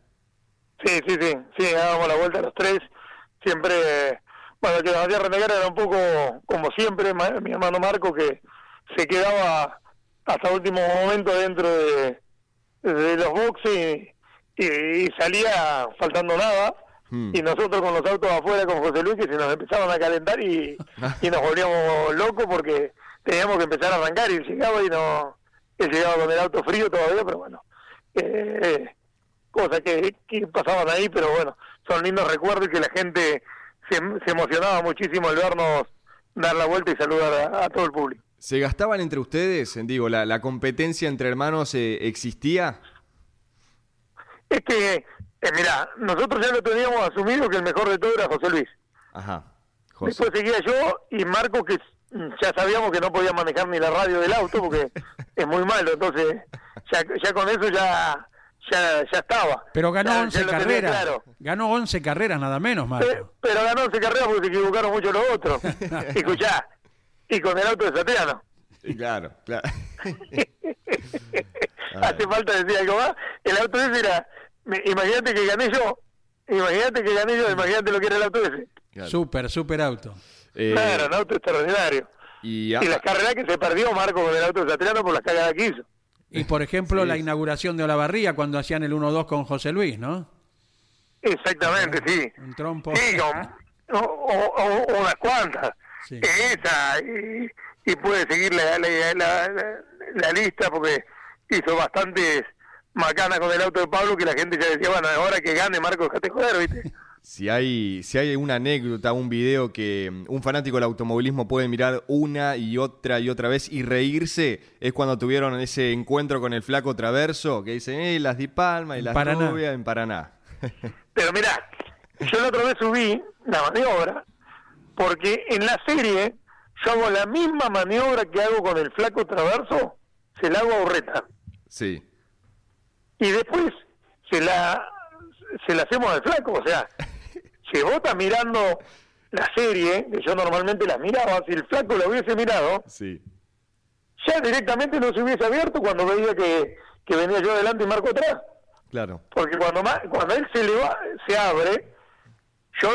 Sí, sí, sí, sí, dábamos la vuelta a los tres. Siempre, bueno, que nos hacía renegar era un poco como siempre, mi hermano Marco, que se quedaba hasta último momento dentro de, de los boxes y, y salía faltando nada. Hmm. Y nosotros con los autos afuera con José Luis, que se nos empezaban a calentar y, y nos volvíamos locos porque teníamos que empezar a arrancar y llegaba y no él llegaba con el auto frío todavía, pero bueno, eh, cosas que, que pasaban ahí, pero bueno, son lindos recuerdos y que la gente se, se emocionaba muchísimo al vernos dar la vuelta y saludar a, a todo el público. ¿Se gastaban entre ustedes? Digo, ¿la, la competencia entre hermanos eh, existía? Es que, eh, mira, nosotros ya lo teníamos asumido que el mejor de todo era José Luis. Ajá. José. Después seguía yo y Marco, que ya sabíamos que no podía manejar ni la radio del auto porque es muy malo, entonces ya, ya con eso ya ya, ya estaba. Pero ganó Ya- 11 ya lo tenía carreras. claro. Ganó 11 carreras nada menos, Marco. Pero ganó 11 carreras porque se equivocaron mucho los otros. Escuchá, y con el auto de Satriano. Claro, claro. Hace falta decir algo más. El auto ese era, me- imagínate que gané yo, imagínate que gané yo, imagínate lo que era el auto ese. Claro. Super, super auto. Eh, Claro, un auto extraordinario. y, ah, Y las carreras que se perdió Marco con el auto de Satriano por las cagadas que hizo. Y por ejemplo, Sí. la inauguración de Olavarría cuando hacían el 1-2 con José Luis, ¿no? Exactamente, sí. Un trompo. Sí, o, o- o- unas cuantas. Sí. Esa, y, y puede seguir la, la, la- la- la lista porque hizo bastantes macanas con el auto de Pablo que la gente ya decía, bueno, ahora que gane Marcos dejate joder, ¿viste? si hay, si hay una anécdota, un video que mm, un fanático del automovilismo puede mirar una y otra y otra vez y reírse, es cuando tuvieron ese encuentro con el flaco Traverso, que dicen, eh, las Di Palma y las Paraná. rubias en Paraná. Pero mirá, yo la otra vez subí la maniobra porque en la serie yo hago la misma maniobra que hago con el flaco traverso, se la hago a Urreta. sí. y después se la se la hacemos al flaco, o sea, si vos estás mirando la serie, que yo normalmente la miraba, si el flaco la hubiese mirado, Sí. ya directamente no se hubiese abierto cuando veía que, que venía yo adelante y Marco atrás, Claro. porque cuando cuando él se le va, se abre, yo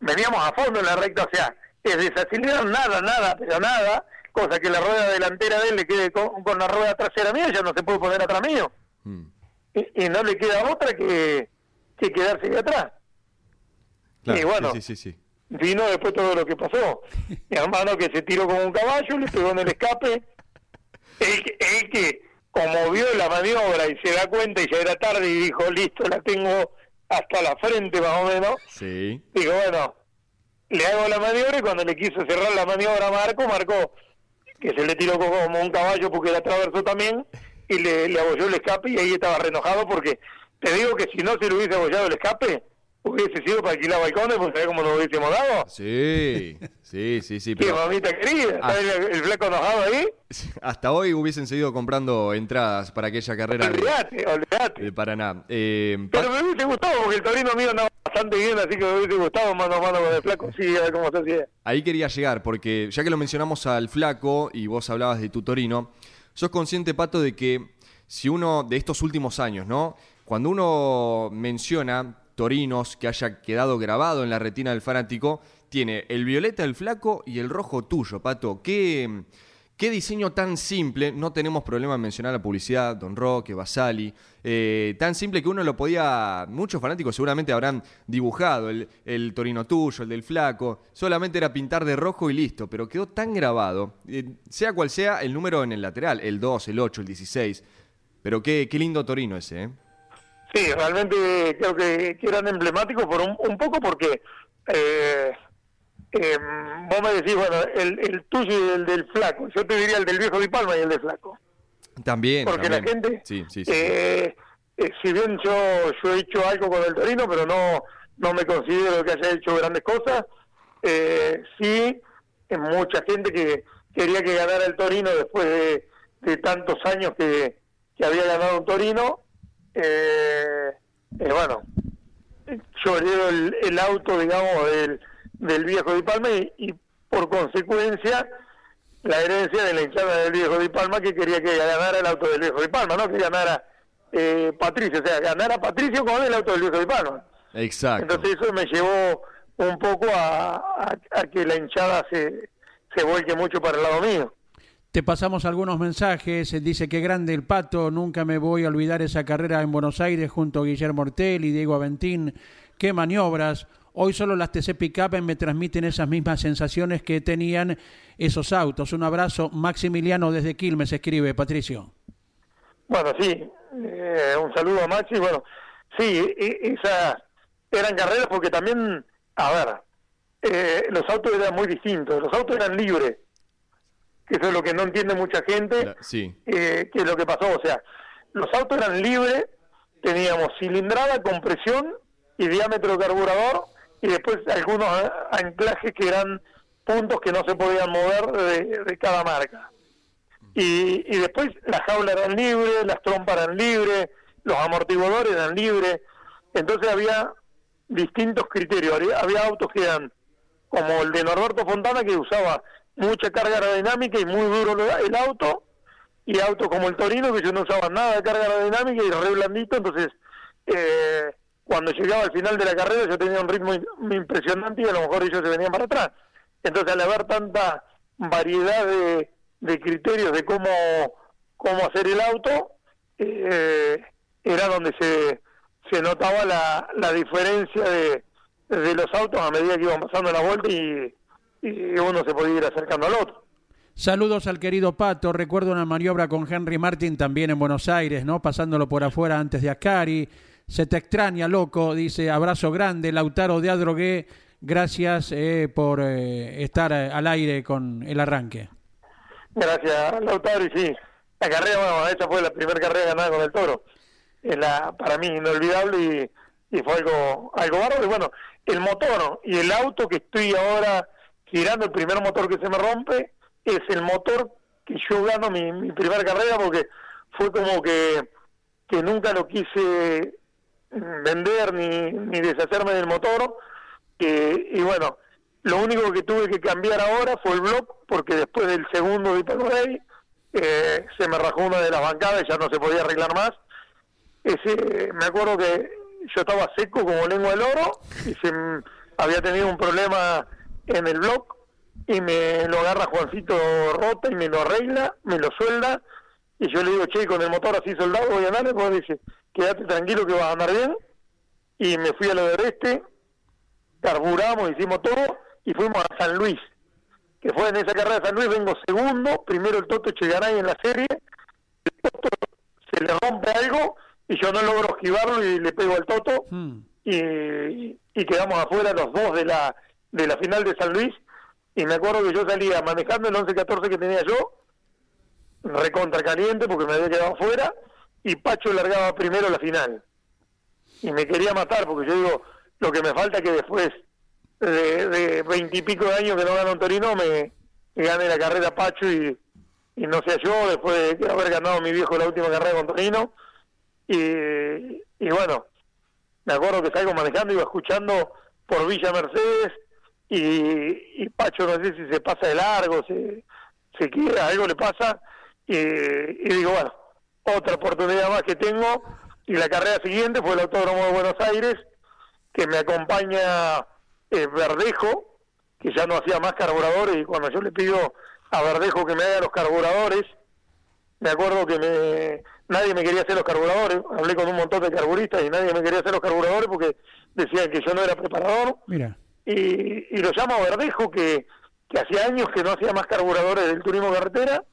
veníamos a fondo en la recta, o sea, es desacelerar nada, nada, pero nada, cosa que la rueda delantera de él le quede con, con la rueda trasera mía, ya no se puede poner atrás mío Mm. y, y no le queda otra que, que quedarse de atrás. Claro, Y bueno. sí, sí, sí, sí. Vino después todo lo que pasó. Mi hermano que se tiró como un caballo, le pegó en el escape. Él, que- él que, como vio la maniobra y se da cuenta y ya era tarde y dijo, listo, la tengo hasta la frente más o menos, Sí. digo, bueno, le hago la maniobra y cuando le quiso cerrar la maniobra a Marco, Marco, que se le tiró como un caballo porque era traverso también, y le, le abolló el escape y ahí estaba renojado porque te digo que si no se le hubiese abollado el escape, hubiese sido para alquilar balcones, pues ¿sabés cómo nos hubiésemos dado? Sí, sí, sí, sí. Qué Pero mamita querida, Ah. ¿sabés el, el flaco enojado ahí? hasta hoy hubiesen seguido comprando entradas para aquella carrera de, Olvídate, olvídate. de Paraná. Eh, Pero me hubiese gustado porque el Torino mío andaba bastante bien, así que me hubiese gustado mano a mano con el flaco, sí, a ver cómo se hacía. Ahí quería llegar, porque ya que lo mencionamos al flaco y vos hablabas de tu Torino, sos consciente, Pato, de que si uno de estos últimos años, ¿no? Cuando uno menciona Torinos que haya quedado grabado en la retina del fanático, tiene el violeta del flaco y el rojo tuyo, Pato. ¿Qué, qué diseño tan simple? No tenemos problema en mencionar la publicidad, Don Roque, Basali. eh, tan simple que uno lo podía. Muchos fanáticos seguramente habrán dibujado el, el Torino tuyo, el del flaco. Solamente era pintar de rojo y listo, pero quedó tan grabado. eh, sea cual sea el número en el lateral, el 2, el 8, el 16. Pero qué, qué lindo Torino ese, ¿eh? Sí, realmente creo que, que eran emblemáticos por un, un poco porque eh, eh, vos me decís, bueno, el, el tuyo y el del flaco. Yo te diría el del viejo Di Palma y el del flaco. También. Porque la gente, Sí, sí, sí. eh, eh, si bien yo, yo he hecho algo con el Torino, pero no, no me considero que haya hecho grandes cosas, eh, sí, mucha gente que quería que ganara el Torino después de, de tantos años que, que había ganado un Torino. Eh, eh, bueno, yo heredo el, el auto, digamos, del, del viejo Di Palma y, y por consecuencia la herencia de la hinchada del viejo Di Palma que quería que ganara el auto del viejo Di Palma, no que ganara eh, Patricio, o sea, ganara Patricio con el auto del viejo Di Palma. Exacto. Entonces eso me llevó un poco a, a- a que la hinchada se, se vuelque mucho para el lado mío. Te pasamos algunos mensajes. eh, Dice que grande el pato. Nunca me voy a olvidar esa carrera en Buenos Aires junto a Guillermo Ortel y Diego Aventín. Qué maniobras. Hoy solo las TC Pickup me transmiten esas mismas sensaciones que tenían esos autos. Un abrazo, Maximiliano desde Quilmes, escribe Patricio. Bueno, sí, eh, un saludo a Maxi. Bueno, sí, esas eran carreras porque también, a ver, eh, los autos eran muy distintos, los autos eran libres, que eso es lo que no entiende mucha gente, sí. eh, que es lo que pasó, o sea, los autos eran libres, teníamos cilindrada, compresión y diámetro de carburador, y después algunos anclajes que eran puntos que no se podían mover de, cada marca. Y, y después las jaulas eran libres, las trompas eran libres, los amortiguadores eran libres, entonces había distintos criterios, había autos que eran como el de Norberto Fontana que usaba mucha carga aerodinámica y muy duro el auto, y autos como el Torino que yo no usaba nada de carga aerodinámica y re blandito, entonces eh, cuando llegaba al final de la carrera yo tenía un ritmo impresionante y a lo mejor ellos se venían para atrás. Entonces al haber tanta variedad de, de criterios de cómo, cómo hacer el auto, eh, era donde se, se notaba la, la diferencia de, de los autos a medida que iban pasando la vuelta y, y uno se podía ir acercando al otro. Saludos al querido Pato. Recuerdo una maniobra con Henry Martin también en Buenos Aires, ¿no? Pasándolo por afuera antes de Ascari. Se te extraña, loco. Dice, abrazo grande, Lautaro de Adrogué. Gracias eh, por eh, estar eh, al aire con el arranque. Gracias, Lautaro. Y sí, la carrera, bueno, esa fue la primera carrera ganada con el toro. Es la, para mí, inolvidable y, y fue algo, algo bárbaro. Y bueno, el motor y el auto que estoy ahora girando, el primer motor que se me rompe, es el motor que yo gano mi, mi primera carrera porque fue como que, que nunca lo quise vender ni, ni deshacerme del motor. y bueno, lo único que tuve que cambiar ahora fue el block porque después del segundo de eh, se me rajó una de las bancadas y ya no se podía arreglar más. Ese, me acuerdo que yo estaba seco como lengua del oro y se había tenido un problema en el block y me lo agarra Juancito Rota y me lo arregla, me lo suelda. Y yo le digo, che, con el motor así soldado voy a andar, y pues dice, quédate tranquilo que vas a andar bien y me fui a lo del este, carburamos, hicimos todo y fuimos a San Luis, que fue en esa carrera de San Luis, vengo segundo, primero el Toto Chegaray en la serie, el Toto se le rompe algo y yo no logro esquivarlo y le pego al Toto. Hmm. y, y quedamos afuera los dos de la de la final de San Luis y me acuerdo que yo salía manejando el 11-14 que tenía yo, recontra caliente porque me había quedado fuera, y Pacho largaba primero la final. Y me quería matar porque yo digo, lo que me falta es que después de veintipico de, años que no gano un Torino, me, gane la carrera Pacho y, y no sea yo, después de haber ganado mi viejo la última carrera con Torino. Y, y bueno, me acuerdo que salgo manejando, iba escuchando por Villa Mercedes y, Pacho no sé si se pasa de largo, se, se quiera, algo le pasa, y, digo, bueno, otra oportunidad más que tengo, y la carrera siguiente fue el Autódromo de Buenos Aires, que me acompaña eh, Verdejo, que ya no hacía más carburadores, y cuando yo le pido a Verdejo que me haga los carburadores, me acuerdo que me, nadie me quería hacer los carburadores, hablé con un montón de carburistas y nadie me quería hacer los carburadores porque decían que yo no era preparador. Mira y, lo llamo Verdejo, que, que hacía años que no hacía más carburadores del turismo carretera,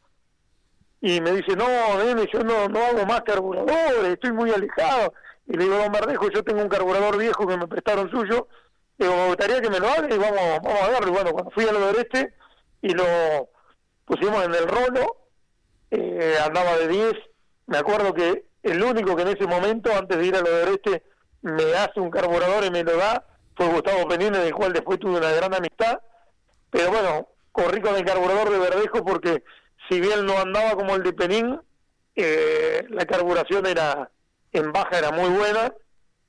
y me dice, no, nene, yo no, no hago más carburadores, estoy muy alejado. Y le digo, don Verdejo, yo tengo un carburador viejo que me prestaron suyo, y me gustaría que me lo haga y vamos, vamos a verlo. Y bueno, cuando fui a lo este y lo pusimos en el rolo, eh, andaba de 10, me acuerdo que el único que en ese momento, antes de ir a lo este me hace un carburador y me lo da, fue Gustavo Penine, del cual después tuve una gran amistad, pero bueno, corrí con el carburador de Verdejo porque si bien no andaba como el de Penín, eh, la carburación era en baja era muy buena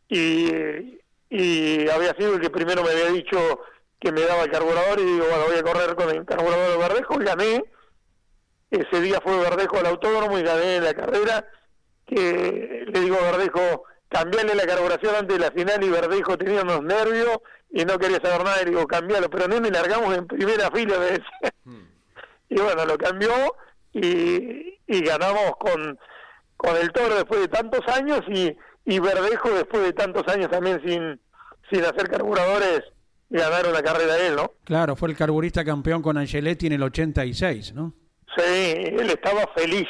y, y había sido el que primero me había dicho que me daba el carburador y digo, bueno, voy a correr con el carburador de Verdejo y gané. Ese día fue Verdejo al autódromo y gané la carrera, que le digo a Verdejo, cambiarle la carburación antes de la final y Verdejo tenía unos nervios y no quería saber nada y digo, cambiarlo, pero no me largamos en primera fila, me decía. Hmm. Y bueno, lo cambió y, y ganamos con, con el toro después de tantos años y, y Verdejo después de tantos años también sin, sin hacer carburadores y ganaron la carrera de él, ¿no? Claro, fue el carburista campeón con Angeletti en el 86, ¿no? Sí, él estaba feliz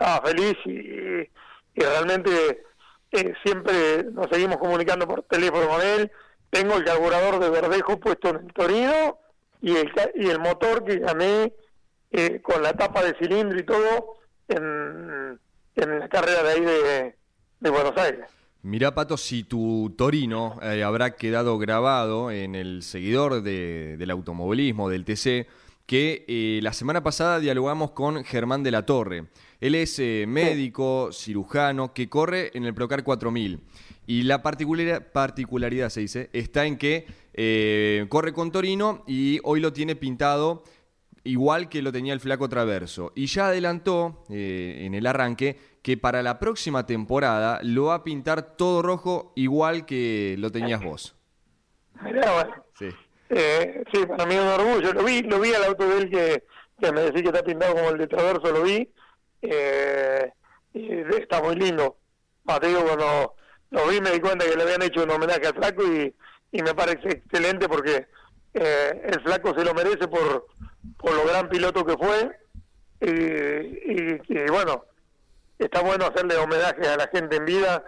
estaba feliz y, realmente eh, siempre nos seguimos comunicando por teléfono con él. Tengo el carburador de Verdejo puesto en el Torino y el, motor que gané eh, con la tapa de cilindro y todo en, en la carrera de ahí de, de Buenos Aires. Mirá, Pato, si tu Torino eh, habrá quedado grabado en el seguidor del automovilismo, del TC, que eh, la semana pasada dialogamos con Germán de la Torre. Él es eh, médico, cirujano, que corre en el Procar 4000. Y la particularidad, particularidad, se dice, está en que corre con Torino y hoy lo tiene pintado igual que lo tenía el flaco Traverso. Y ya adelantó en el arranque que para la próxima temporada lo va a pintar todo rojo igual que lo tenías vos. Mirá, bueno. Sí. Eh, sí, para mí es un orgullo. Lo vi, lo vi al auto de él que, que me decía que está pintado como el de Traverso, lo vi. Eh, está muy lindo. Mateo, cuando lo vi me di cuenta que le habían hecho un homenaje al flaco y, y me parece excelente porque eh, el flaco se lo merece por, por lo gran piloto que fue. Y, bueno, está bueno hacerle homenaje a la gente en vida.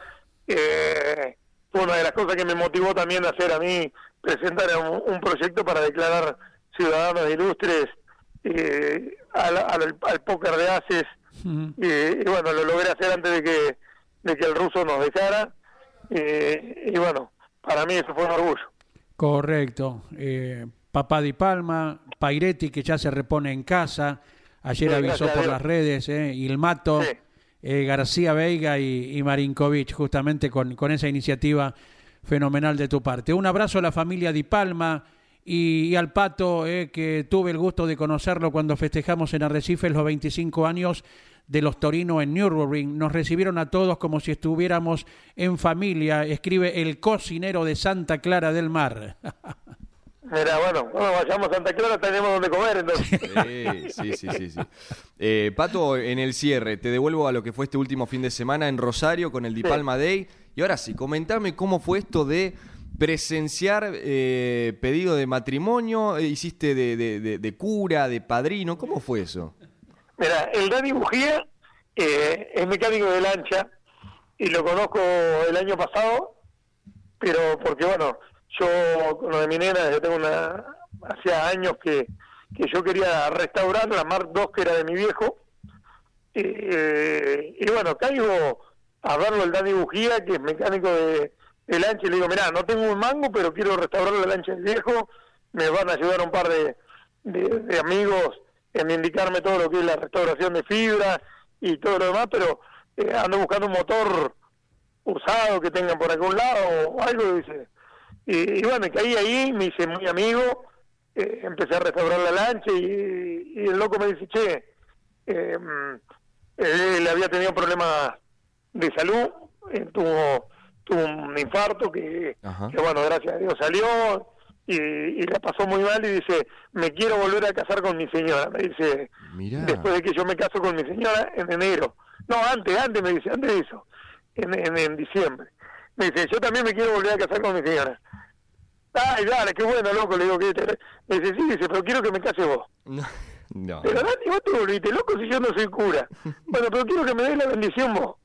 Eh, fue una de las cosas que me motivó también a hacer a mí, presentar un, proyecto para declarar ciudadanos ilustres eh, al, al, póker de haces. Y, bueno, lo logré hacer antes de que, de que el ruso nos dejara. y bueno, para mí eso fue un orgullo. Correcto. Eh, papá Di Palma, Pairetti que ya se repone en casa. Ayer avisó por las redes, eh, y el Mato. Eh, García Veiga y, Marinkovic, justamente con, con, esa iniciativa fenomenal de tu parte. Un abrazo a la familia Di Palma y, al Pato, eh, que tuve el gusto de conocerlo cuando festejamos en Arrecife los 25 años de los Torino en Nürburgring. Nos recibieron a todos como si estuviéramos en familia, escribe el cocinero de Santa Clara del Mar. Mira, bueno, cuando vayamos a Santa Clara tenemos donde comer, entonces. Sí, sí, sí, sí. Eh, Pato, en el cierre, te devuelvo a lo que fue este último fin de semana en Rosario con el Dipalma Day. Y ahora sí, comentame cómo fue esto de presenciar eh, pedido de matrimonio, eh, hiciste de, cura, de padrino, ¿cómo fue eso? Mira, el Dani Bujía es mecánico de lancha y lo conozco el año pasado, pero porque bueno, yo con lo de mi nena, yo tengo una, hacía años que, que yo quería restaurar la Mark II que era de mi viejo. Eh, y bueno, caigo a verlo el Dani Bujía, que es mecánico de, lancha, y le digo, mirá, no tengo un mango, pero quiero restaurar la lancha del viejo, me van a ayudar un par de, de, amigos en indicarme todo lo que es la restauración de fibra y todo lo demás, pero eh, ando buscando un motor usado que tengan por algún lado o algo, dice, y, bueno, caí ahí, me hice muy amigo, eh, empecé a restaurar la lancha y, el loco me dice, che, eh, él había tenido problemas de salud, eh, tuvo, tuvo un infarto que, bueno, gracias a Dios salió y, y la pasó muy mal y dice, me quiero volver a casar con mi señora, me dice, después de que yo me caso con mi señora en enero. No, antes, antes me dice, antes de eso, en, en, en diciembre. Me dice, yo también me quiero volver a casar con mi señora. Ay, dale, qué bueno, loco, le digo que te... Me dice, sí, dice, pero quiero que me case vos. No. Pero Dani, vos te volviste loco si yo no soy cura. bueno, pero quiero que me des la bendición vos.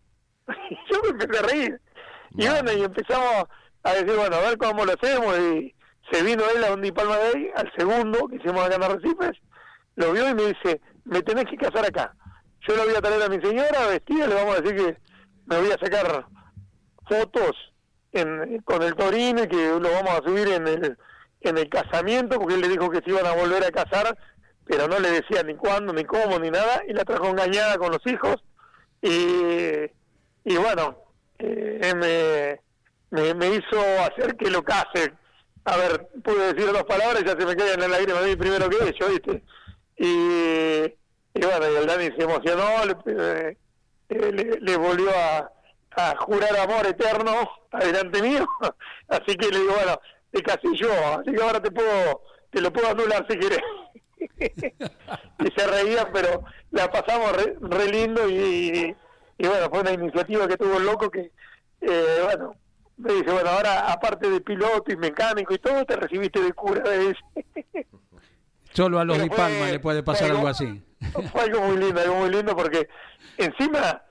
yo me empecé a reír. Y bueno, y empezamos a decir, bueno, a ver cómo lo hacemos. Y se vino él a Bondi Palma de ahí, al segundo, que hicimos acá en Arrecifes, lo vio y me dice, me tenés que casar acá. Yo lo voy a traer a mi señora vestida, le vamos a decir que me voy a sacar fotos con el Torino y que lo vamos a subir en el, en el casamiento, porque él le dijo que se iban a volver a casar, pero no le decía ni cuándo, ni cómo, ni nada, y la trajo engañada con los hijos. Y, y bueno, eh, me, me, hizo hacer que lo case. A ver, pude decir dos palabras y ya se me quedan en el aire, me primero que yo, ¿viste? Y, y bueno, y el Dani se emocionó, le, eh, le volvió a, jurar amor eterno adelante mío, así que le digo, bueno, te casé yo, así que ahora te puedo, te lo puedo anular si querés. y se reía, pero la pasamos re, lindo y, y, bueno, fue una iniciativa que tuvo el loco que, eh, bueno, me dice, bueno, ahora aparte de piloto y mecánico y todo, te recibiste de cura, de Solo a los Di Palma le puede pasar algo, así. Fue algo muy lindo, algo muy lindo porque encima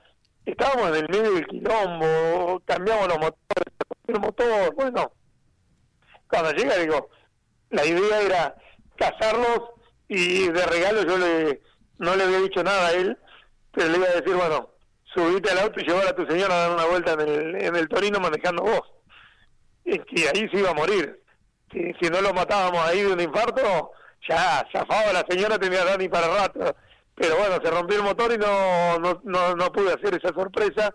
estábamos en el medio del quilombo, cambiamos los motores, el motor, bueno, cuando llega digo, la idea era casarlos y de regalo yo le no le había dicho nada a él, pero le iba a decir, bueno, subite al auto y llevar a tu señora a dar una vuelta en el, en el Torino manejando vos. Y que ahí se iba a morir. Si, si no lo matábamos ahí de un infarto, ya zafaba la señora, tenía Dani para rato. Pero bueno, se rompió el motor y no, no, no, no pude hacer esa sorpresa.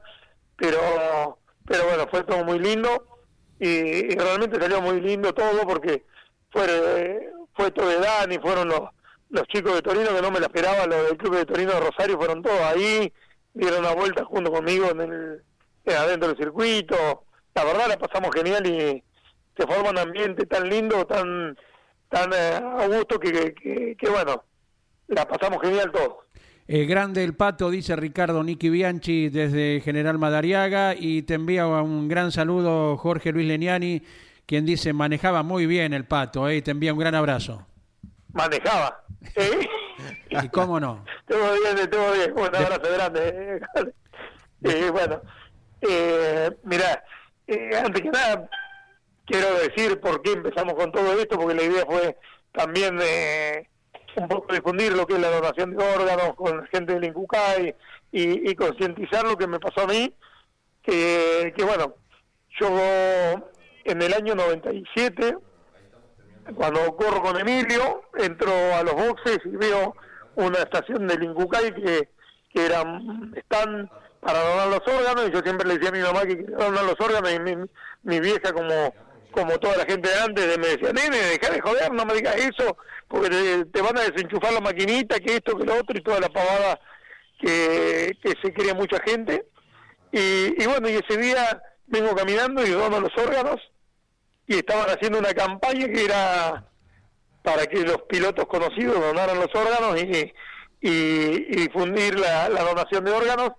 Pero, pero bueno, fue todo muy lindo y, realmente salió muy lindo todo porque fue, fue todo de Dani, fueron los, los chicos de Torino que no me la esperaba, los del club de Torino de Rosario fueron todos ahí, dieron la vuelta junto conmigo en el, adentro del circuito. La verdad la pasamos genial y se forma un ambiente tan lindo, tan tan eh, a gusto que, que, bueno, la pasamos genial todos. Eh, grande el pato, dice Ricardo Niki Bianchi desde General Madariaga y te envía un gran saludo Jorge Luis Leniani, quien dice manejaba muy bien el pato, eh, y te envía un gran abrazo. Manejaba. ¿eh? ¿Y cómo no? Todo bien, todo bien. Un abrazo grande. Eh, bueno, eh, mira, antes que nada, quiero decir por qué empezamos con todo esto, porque la idea fue también eh, un poco difundir lo que es la donación de órganos con la gente del INCUCAI y, y concientizar lo que me pasó a mí, que, que bueno, yo en el año 97, cuando corro con Emilio, entro a los boxes y veo una estación del INCUCAI que, eran, están para donar los órganos, y yo siempre le decía a mi mamá que donar los órganos, y mi, mi vieja como como toda la gente de antes, me decía, nene, deja de joder, no me digas eso, porque te, van a desenchufar la maquinita, que esto, que lo otro, y toda la pavada que, se crea mucha gente. Y, y bueno, y ese día vengo caminando y dono los órganos, y estaban haciendo una campaña que era para que los pilotos conocidos donaran los órganos y, y, difundir la, donación de órganos.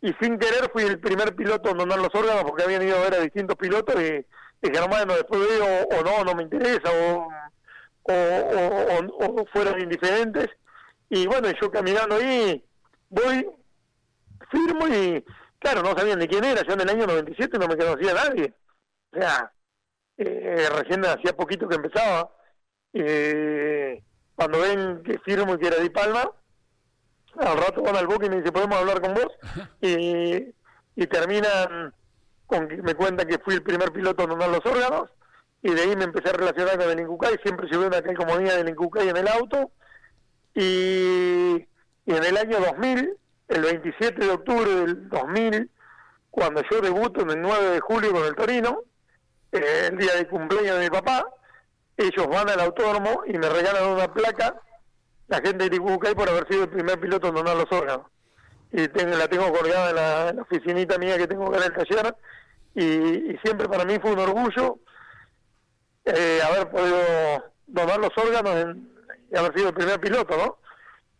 Y sin querer fui el primer piloto en donar los órganos porque habían ido a ver a distintos pilotos y dijeron, bueno, después veo o no, no me interesa, o, o, fueron indiferentes. Y bueno, yo caminando ahí, voy, firmo y, claro, no sabían de quién era, yo en el año 97 no me conocía nadie. O sea, eh, recién hacía poquito que empezaba. Eh, cuando ven que firmo y que era Di Palma, al rato van al buque y me dice, ¿podemos hablar con vos? Y, y terminan con que me cuenta que fui el primer piloto en donar los órganos y de ahí me empecé a relacionar con el Incucay, siempre llevé una calcomanía del Incucay en el auto y, en el año 2000, el 27 de octubre del 2000, cuando yo debuto en el 9 de julio con el Torino, eh, el día de cumpleaños de mi papá, ellos van al autódromo y me regalan una placa, la gente de Incucay por haber sido el primer piloto en donar los órganos. Y tengo, la tengo colgada en la, en la oficinita mía que tengo acá en el taller y, siempre para mí fue un orgullo eh, haber podido donar los órganos y haber sido el primer piloto, ¿no?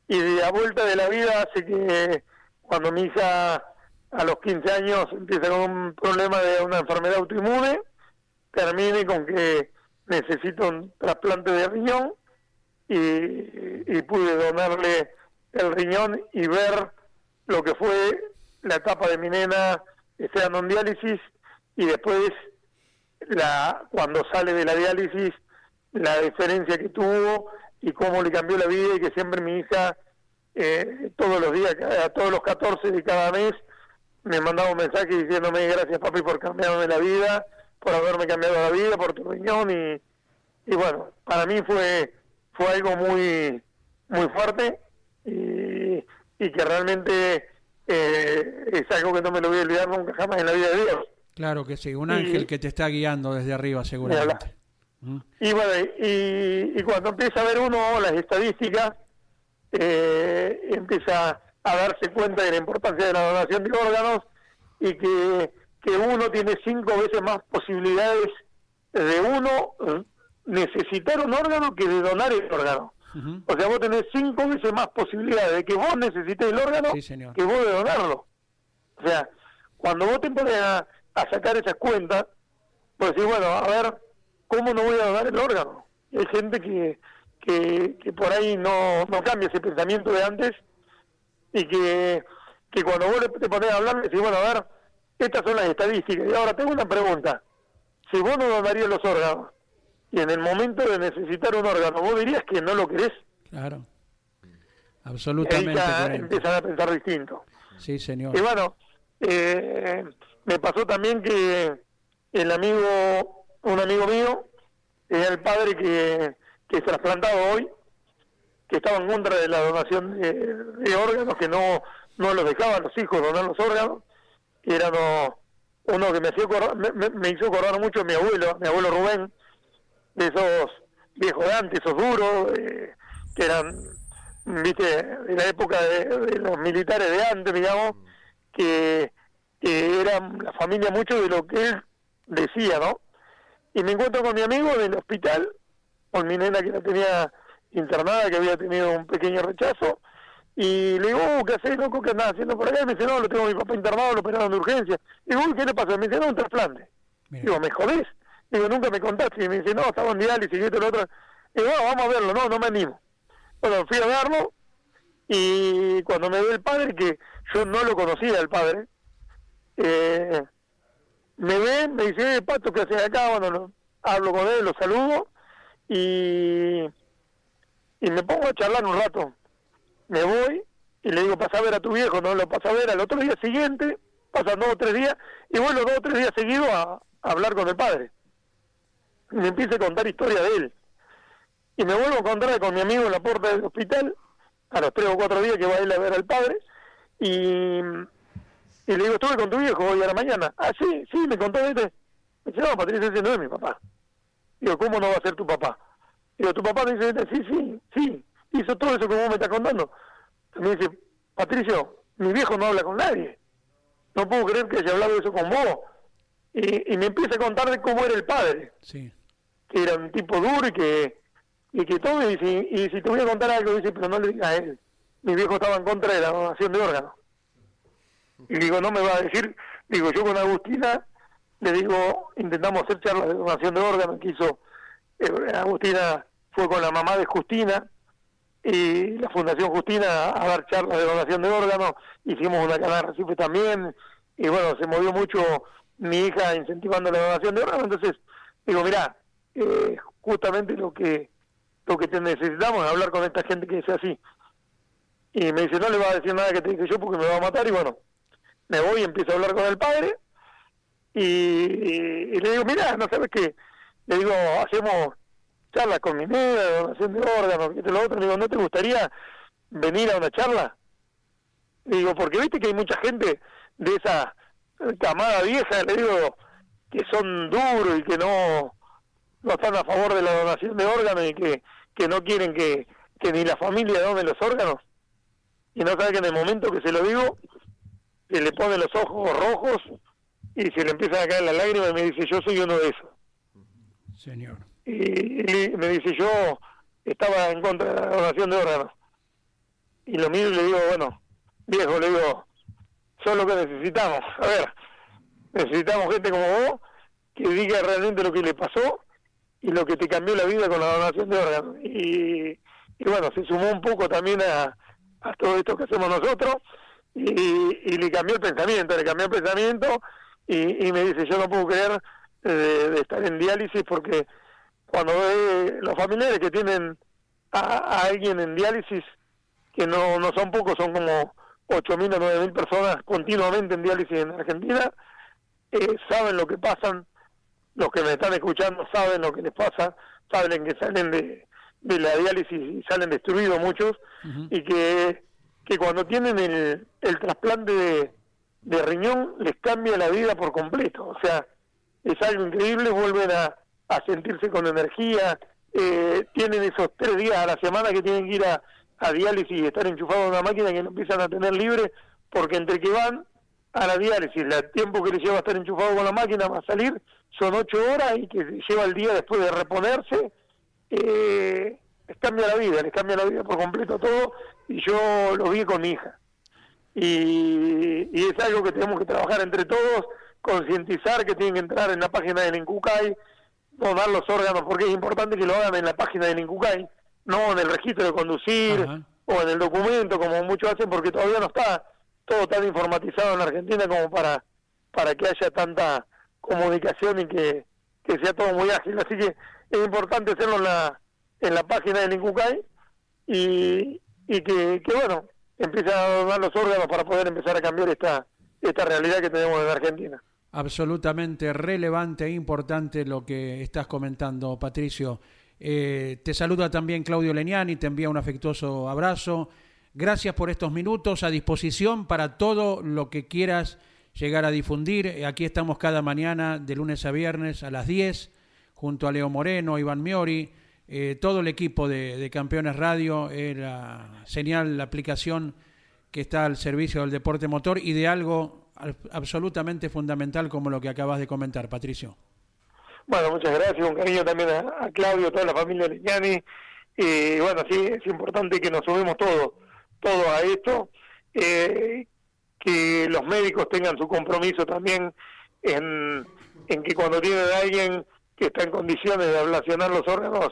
Y a vuelta de la vida hace que cuando mi hija a los 15 años empieza con un problema de una enfermedad autoinmune, termine con que necesito un trasplante de riñón y, y pude donarle el riñón y ver lo que fue la etapa de mi nena estando en diálisis y después la cuando sale de la diálisis la diferencia que tuvo y cómo le cambió la vida y que siempre mi hija eh, todos los días, a todos los 14 de cada mes me mandaba un mensaje diciéndome gracias papi por cambiarme la vida, por haberme cambiado la vida, por tu riñón y, y bueno, para mí fue fue algo muy muy fuerte y, y que realmente eh, es algo que no me lo voy a olvidar nunca jamás en la vida de Dios. Claro que sí, un ángel que te está guiando desde arriba seguramente. ¿Mm? Y bueno, y, cuando empieza a ver uno las estadísticas, eh, empieza a darse cuenta de la importancia de la donación de órganos y que, que uno tiene cinco veces más posibilidades de uno eh, necesitar un órgano que de donar el órgano. O sea, vos tenés cinco veces más posibilidades de que vos necesites el órgano que vos de donarlo. O sea, cuando vos te pones a, a sacar esas cuentas, pues decir, bueno, a ver, ¿cómo no voy a donar el órgano? hay gente que, que, que por ahí no, no cambie ese pensamiento de antes y que, que cuando vos te pones a hablar, decís, bueno, a ver, estas son las estadísticas. Y ahora tengo una pregunta. Si vos no donarías los órganos y en el momento de necesitar un órgano, vos dirías que no lo querés. Claro. Absolutamente. Y empiezan a pensar distinto. Sí, señor. Y bueno, eh, me pasó también que el amigo, un amigo mío, es el padre que, que es trasplantado hoy, que estaba en contra de la donación de, órganos, que no, no los dejaban los hijos donar los órganos, era uno que me, hacía me, hizo acordar mucho mi abuelo, mi abuelo Rubén, de esos viejos de antes, esos duros, eh, que eran, viste, de la época de, los militares de antes, digamos, que, que eran la familia mucho de lo que él decía, ¿no? Y me encuentro con mi amigo del hospital, con mi nena que la tenía internada, que había tenido un pequeño rechazo, y le digo, oh, ¿qué haces, loco? ¿Qué andás haciendo por allá? Y me dice, no, lo tengo a mi papá internado, lo operaron de urgencia. Y digo, ¿qué le pasa? Me dice, no, un trasplante. Digo, ¿me jodés? Digo, nunca me contaste. Y me dice, no, estaba en diálisis y esto y lo otro. Y digo, vamos a verlo, no, no me animo. Bueno, fui a verlo y cuando me ve el padre, que yo no lo conocía el padre, eh, me ve, me dice, eh, Pato, ¿qué haces acá? Bueno, hablo con él, lo saludo y, y me pongo a charlar un rato. Me voy y le digo, pasa a ver a tu viejo, no lo pasa a ver al otro día siguiente, pasan dos o tres días, y vuelvo dos o tres días seguidos a, hablar con el padre. Y me empieza a contar historia de él. Y me vuelvo a encontrar con mi amigo en la puerta del hospital, a los tres o cuatro días que va a ir a ver al padre, y y le digo, estuve con tu viejo hoy a la mañana. Ah, sí, sí, me contó este. Me dice, no, Patricia, ese no es mi papá. Digo, ¿cómo no va a ser tu papá? Digo, tu papá me dice, sí, sí, sí, hizo todo eso que vos me estás contando. Me dice, Patricio, mi viejo no habla con nadie. No puedo creer que haya hablado eso con vos. Y, y me empieza a contar de cómo era el padre. Sí. Que era un tipo duro y que, y que todo. Y si, y si te voy a contar algo, dice, pero no le digas a él. Mi viejo estaba en contra de la donación de órganos. Y digo, no me va a decir, digo, yo con Agustina, le digo, intentamos hacer charlas de donación de órganos, que hizo, eh, Agustina fue con la mamá de Justina y la Fundación Justina a dar charlas de donación de órganos, hicimos una canal Recife también, y bueno, se movió mucho mi hija incentivando la donación de órganos, entonces digo, mira, eh, justamente lo que lo que te necesitamos es hablar con esta gente que sea así. Y me dice, no le va a decir nada que te dije yo porque me va a matar, y bueno, me voy y empiezo a hablar con el padre. Y, le digo, mira, no sabes qué, le digo, hacemos charlas con mi nena, donación de órganos, y lo otro, le digo, ¿no te gustaría venir a una charla? Le digo, porque viste que hay mucha gente de esa camada vieja, le digo, que son duros y que no, no están a favor de la donación de órganos y que, que no quieren que, que ni la familia done los órganos. Y no sabe que en el momento que se lo digo, se le pone los ojos rojos y se le empieza a caer la lágrima y me dice, yo soy uno de esos. Señor. Y, me dice, yo estaba en contra de la donación de órganos. Y lo miro y le digo, bueno, viejo, le digo, son lo que necesitamos. A ver, necesitamos gente como vos que diga realmente lo que le pasó y lo que te cambió la vida con la donación de órganos. Y, y bueno, se sumó un poco también a, a todo esto que hacemos nosotros y, le cambió el pensamiento, le cambió el pensamiento y, me dice, yo no puedo creer de, estar en diálisis porque cuando ve los familiares que tienen a, alguien en diálisis, que no, no son pocos, son como 8.000 o 9.000 personas continuamente en diálisis en Argentina, eh, saben lo que pasan, los que me están escuchando saben lo que les pasa, saben que salen de, de la diálisis y salen destruidos muchos, y que que cuando tienen el, el trasplante de, riñón les cambia la vida por completo. O sea, es algo increíble, vuelven a, a sentirse con energía, eh, tienen esos tres días a la semana que tienen que ir a, a diálisis y estar enchufados a una máquina que no empiezan a tener libre, porque entre que van a la diálisis, el tiempo que les lleva estar enchufado con la máquina va a salir son ocho horas y que lleva el día después de reponerse, eh, les cambia la vida, les cambia la vida por completo todo y yo lo vi con hija. Y, es algo que tenemos que trabajar entre todos, concientizar que tienen que entrar en la página del Incucay, donar los órganos, porque es importante que lo hagan en la página del Incucay, no en el registro de conducir o en el documento como muchos hacen porque todavía no está todo tan informatizado en la Argentina como para para que haya tanta comunicación y que, que sea todo muy ágil. Así que es importante hacerlo en la en la página del Incucay y, y que, que bueno empiece a dar los órganos para poder empezar a cambiar esta esta realidad que tenemos en Argentina absolutamente relevante e importante lo que estás comentando, Patricio. Eh, te saluda también Claudio Leniani, te envía un afectuoso abrazo. Gracias por estos minutos a disposición para todo lo que quieras llegar a difundir. Eh, aquí estamos cada mañana de lunes a viernes a las 10 junto a Leo Moreno, Iván Miori, eh, todo el equipo de, de Campeones Radio, la señal, la aplicación que está al servicio del deporte motor y de algo absolutamente fundamental como lo que acabas de comentar, Patricio. Bueno, muchas gracias, un cariño también a, Claudio, a toda la familia Leñani. Y bueno, sí, es importante que nos subimos todos todo a esto, eh, que los médicos tengan su compromiso también en, en que cuando tienen a alguien que está en condiciones de ablacionar los órganos,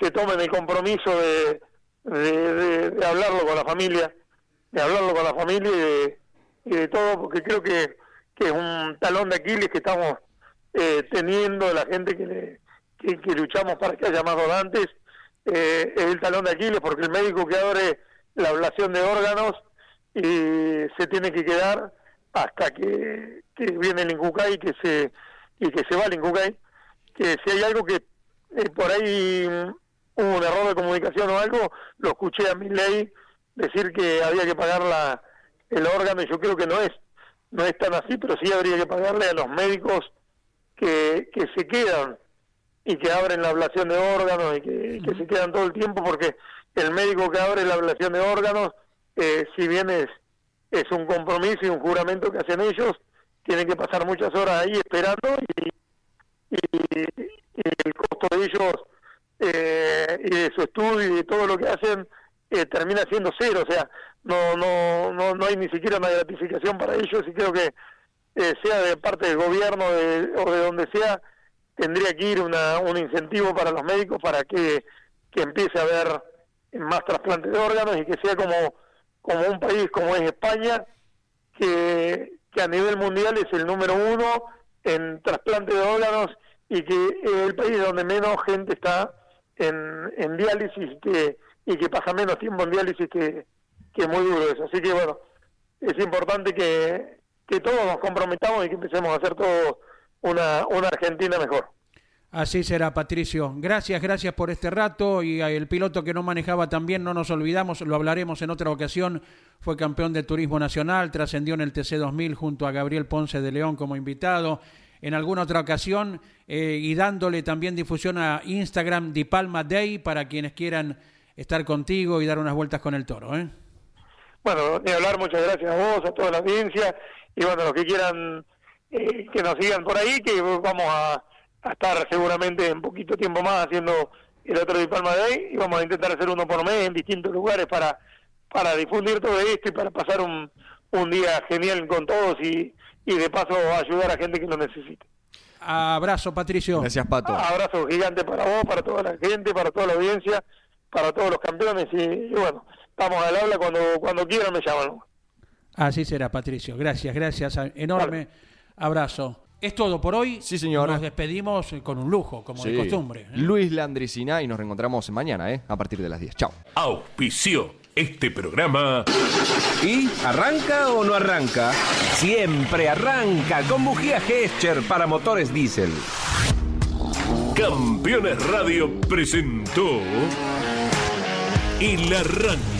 se tomen el compromiso de, de hablarlo con la familia, de hablarlo con la familia y de, y de todo, porque creo que, que es un talón de Aquiles que estamos eh, teniendo la gente que, le, que, luchamos para que haya más donantes, eh, es el talón de Aquiles, porque el médico que abre la ablación de órganos y se tiene que quedar hasta que, que viene el Incucay y que se y que se va el Incucay, que si hay algo que eh, por ahí hubo un error de comunicación o algo, lo escuché a mi ley decir que había que pagar la el órgano, y yo creo que no es, no es tan así, pero sí habría que pagarle a los médicos que, que se quedan y que abren la ablación de órganos y que, se quedan todo el tiempo, porque el médico que abre la ablación de órganos, eh, si bien es, es un compromiso y un juramento que hacen ellos, tienen que pasar muchas horas ahí esperando y, el costo de ellos eh, y de su estudio y de todo lo que hacen eh, termina siendo cero, o sea, no, no, no, no hay ni siquiera una gratificación para ellos y creo que eh, sea de parte del gobierno o de donde sea, tendría que ir una, un incentivo para los médicos para que, que empiece a haber más trasplantes de órganos y que sea como, como un país como es España, que, que a nivel mundial es el número uno en trasplante de órganos y que es el país donde menos gente está en, en diálisis que y que pasa menos tiempo en diálisis que, que es muy duro eso. Así que bueno, es importante que, que todos nos comprometamos y que empecemos a hacer todo una, una Argentina mejor. Así será, Patricio. Gracias, gracias por este rato. Y el piloto que no manejaba también, no nos olvidamos, lo hablaremos en otra ocasión. Fue campeón de turismo nacional, trascendió en el TC2000 junto a Gabriel Ponce de León como invitado. En alguna otra ocasión eh, y dándole también difusión a Instagram Di Palma Day para quienes quieran estar contigo y dar unas vueltas con el toro. ¿eh? Bueno, ni hablar, muchas gracias a vos, a toda la audiencia y bueno, los que quieran eh, que nos sigan por ahí, que vamos a, estar seguramente en poquito tiempo más haciendo el otro de Palma Day y vamos a intentar hacer uno por mes en distintos lugares para, para difundir todo esto y para pasar un, un día genial con todos y, y de paso ayudar a gente que lo necesite. Abrazo, Patricio. Gracias, Pato. Abrazo gigante para vos, para toda la gente, para toda la audiencia para todos los campeones y, bueno, estamos al habla cuando, cuando quieran me llaman. Así será, Patricio. Gracias, gracias. Enorme abrazo. Es todo por hoy. Sí, señor. Nos despedimos con un lujo, como de costumbre. ¿eh? Luis Landricina y nos reencontramos mañana, ¿eh? A partir de las 10. Chao. Auspicio este programa. ¿Y arranca o no arranca? Siempre arranca con bujía Gescher para motores diésel. Campeones Radio presentó El Arranque.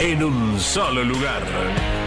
en un solo lugar.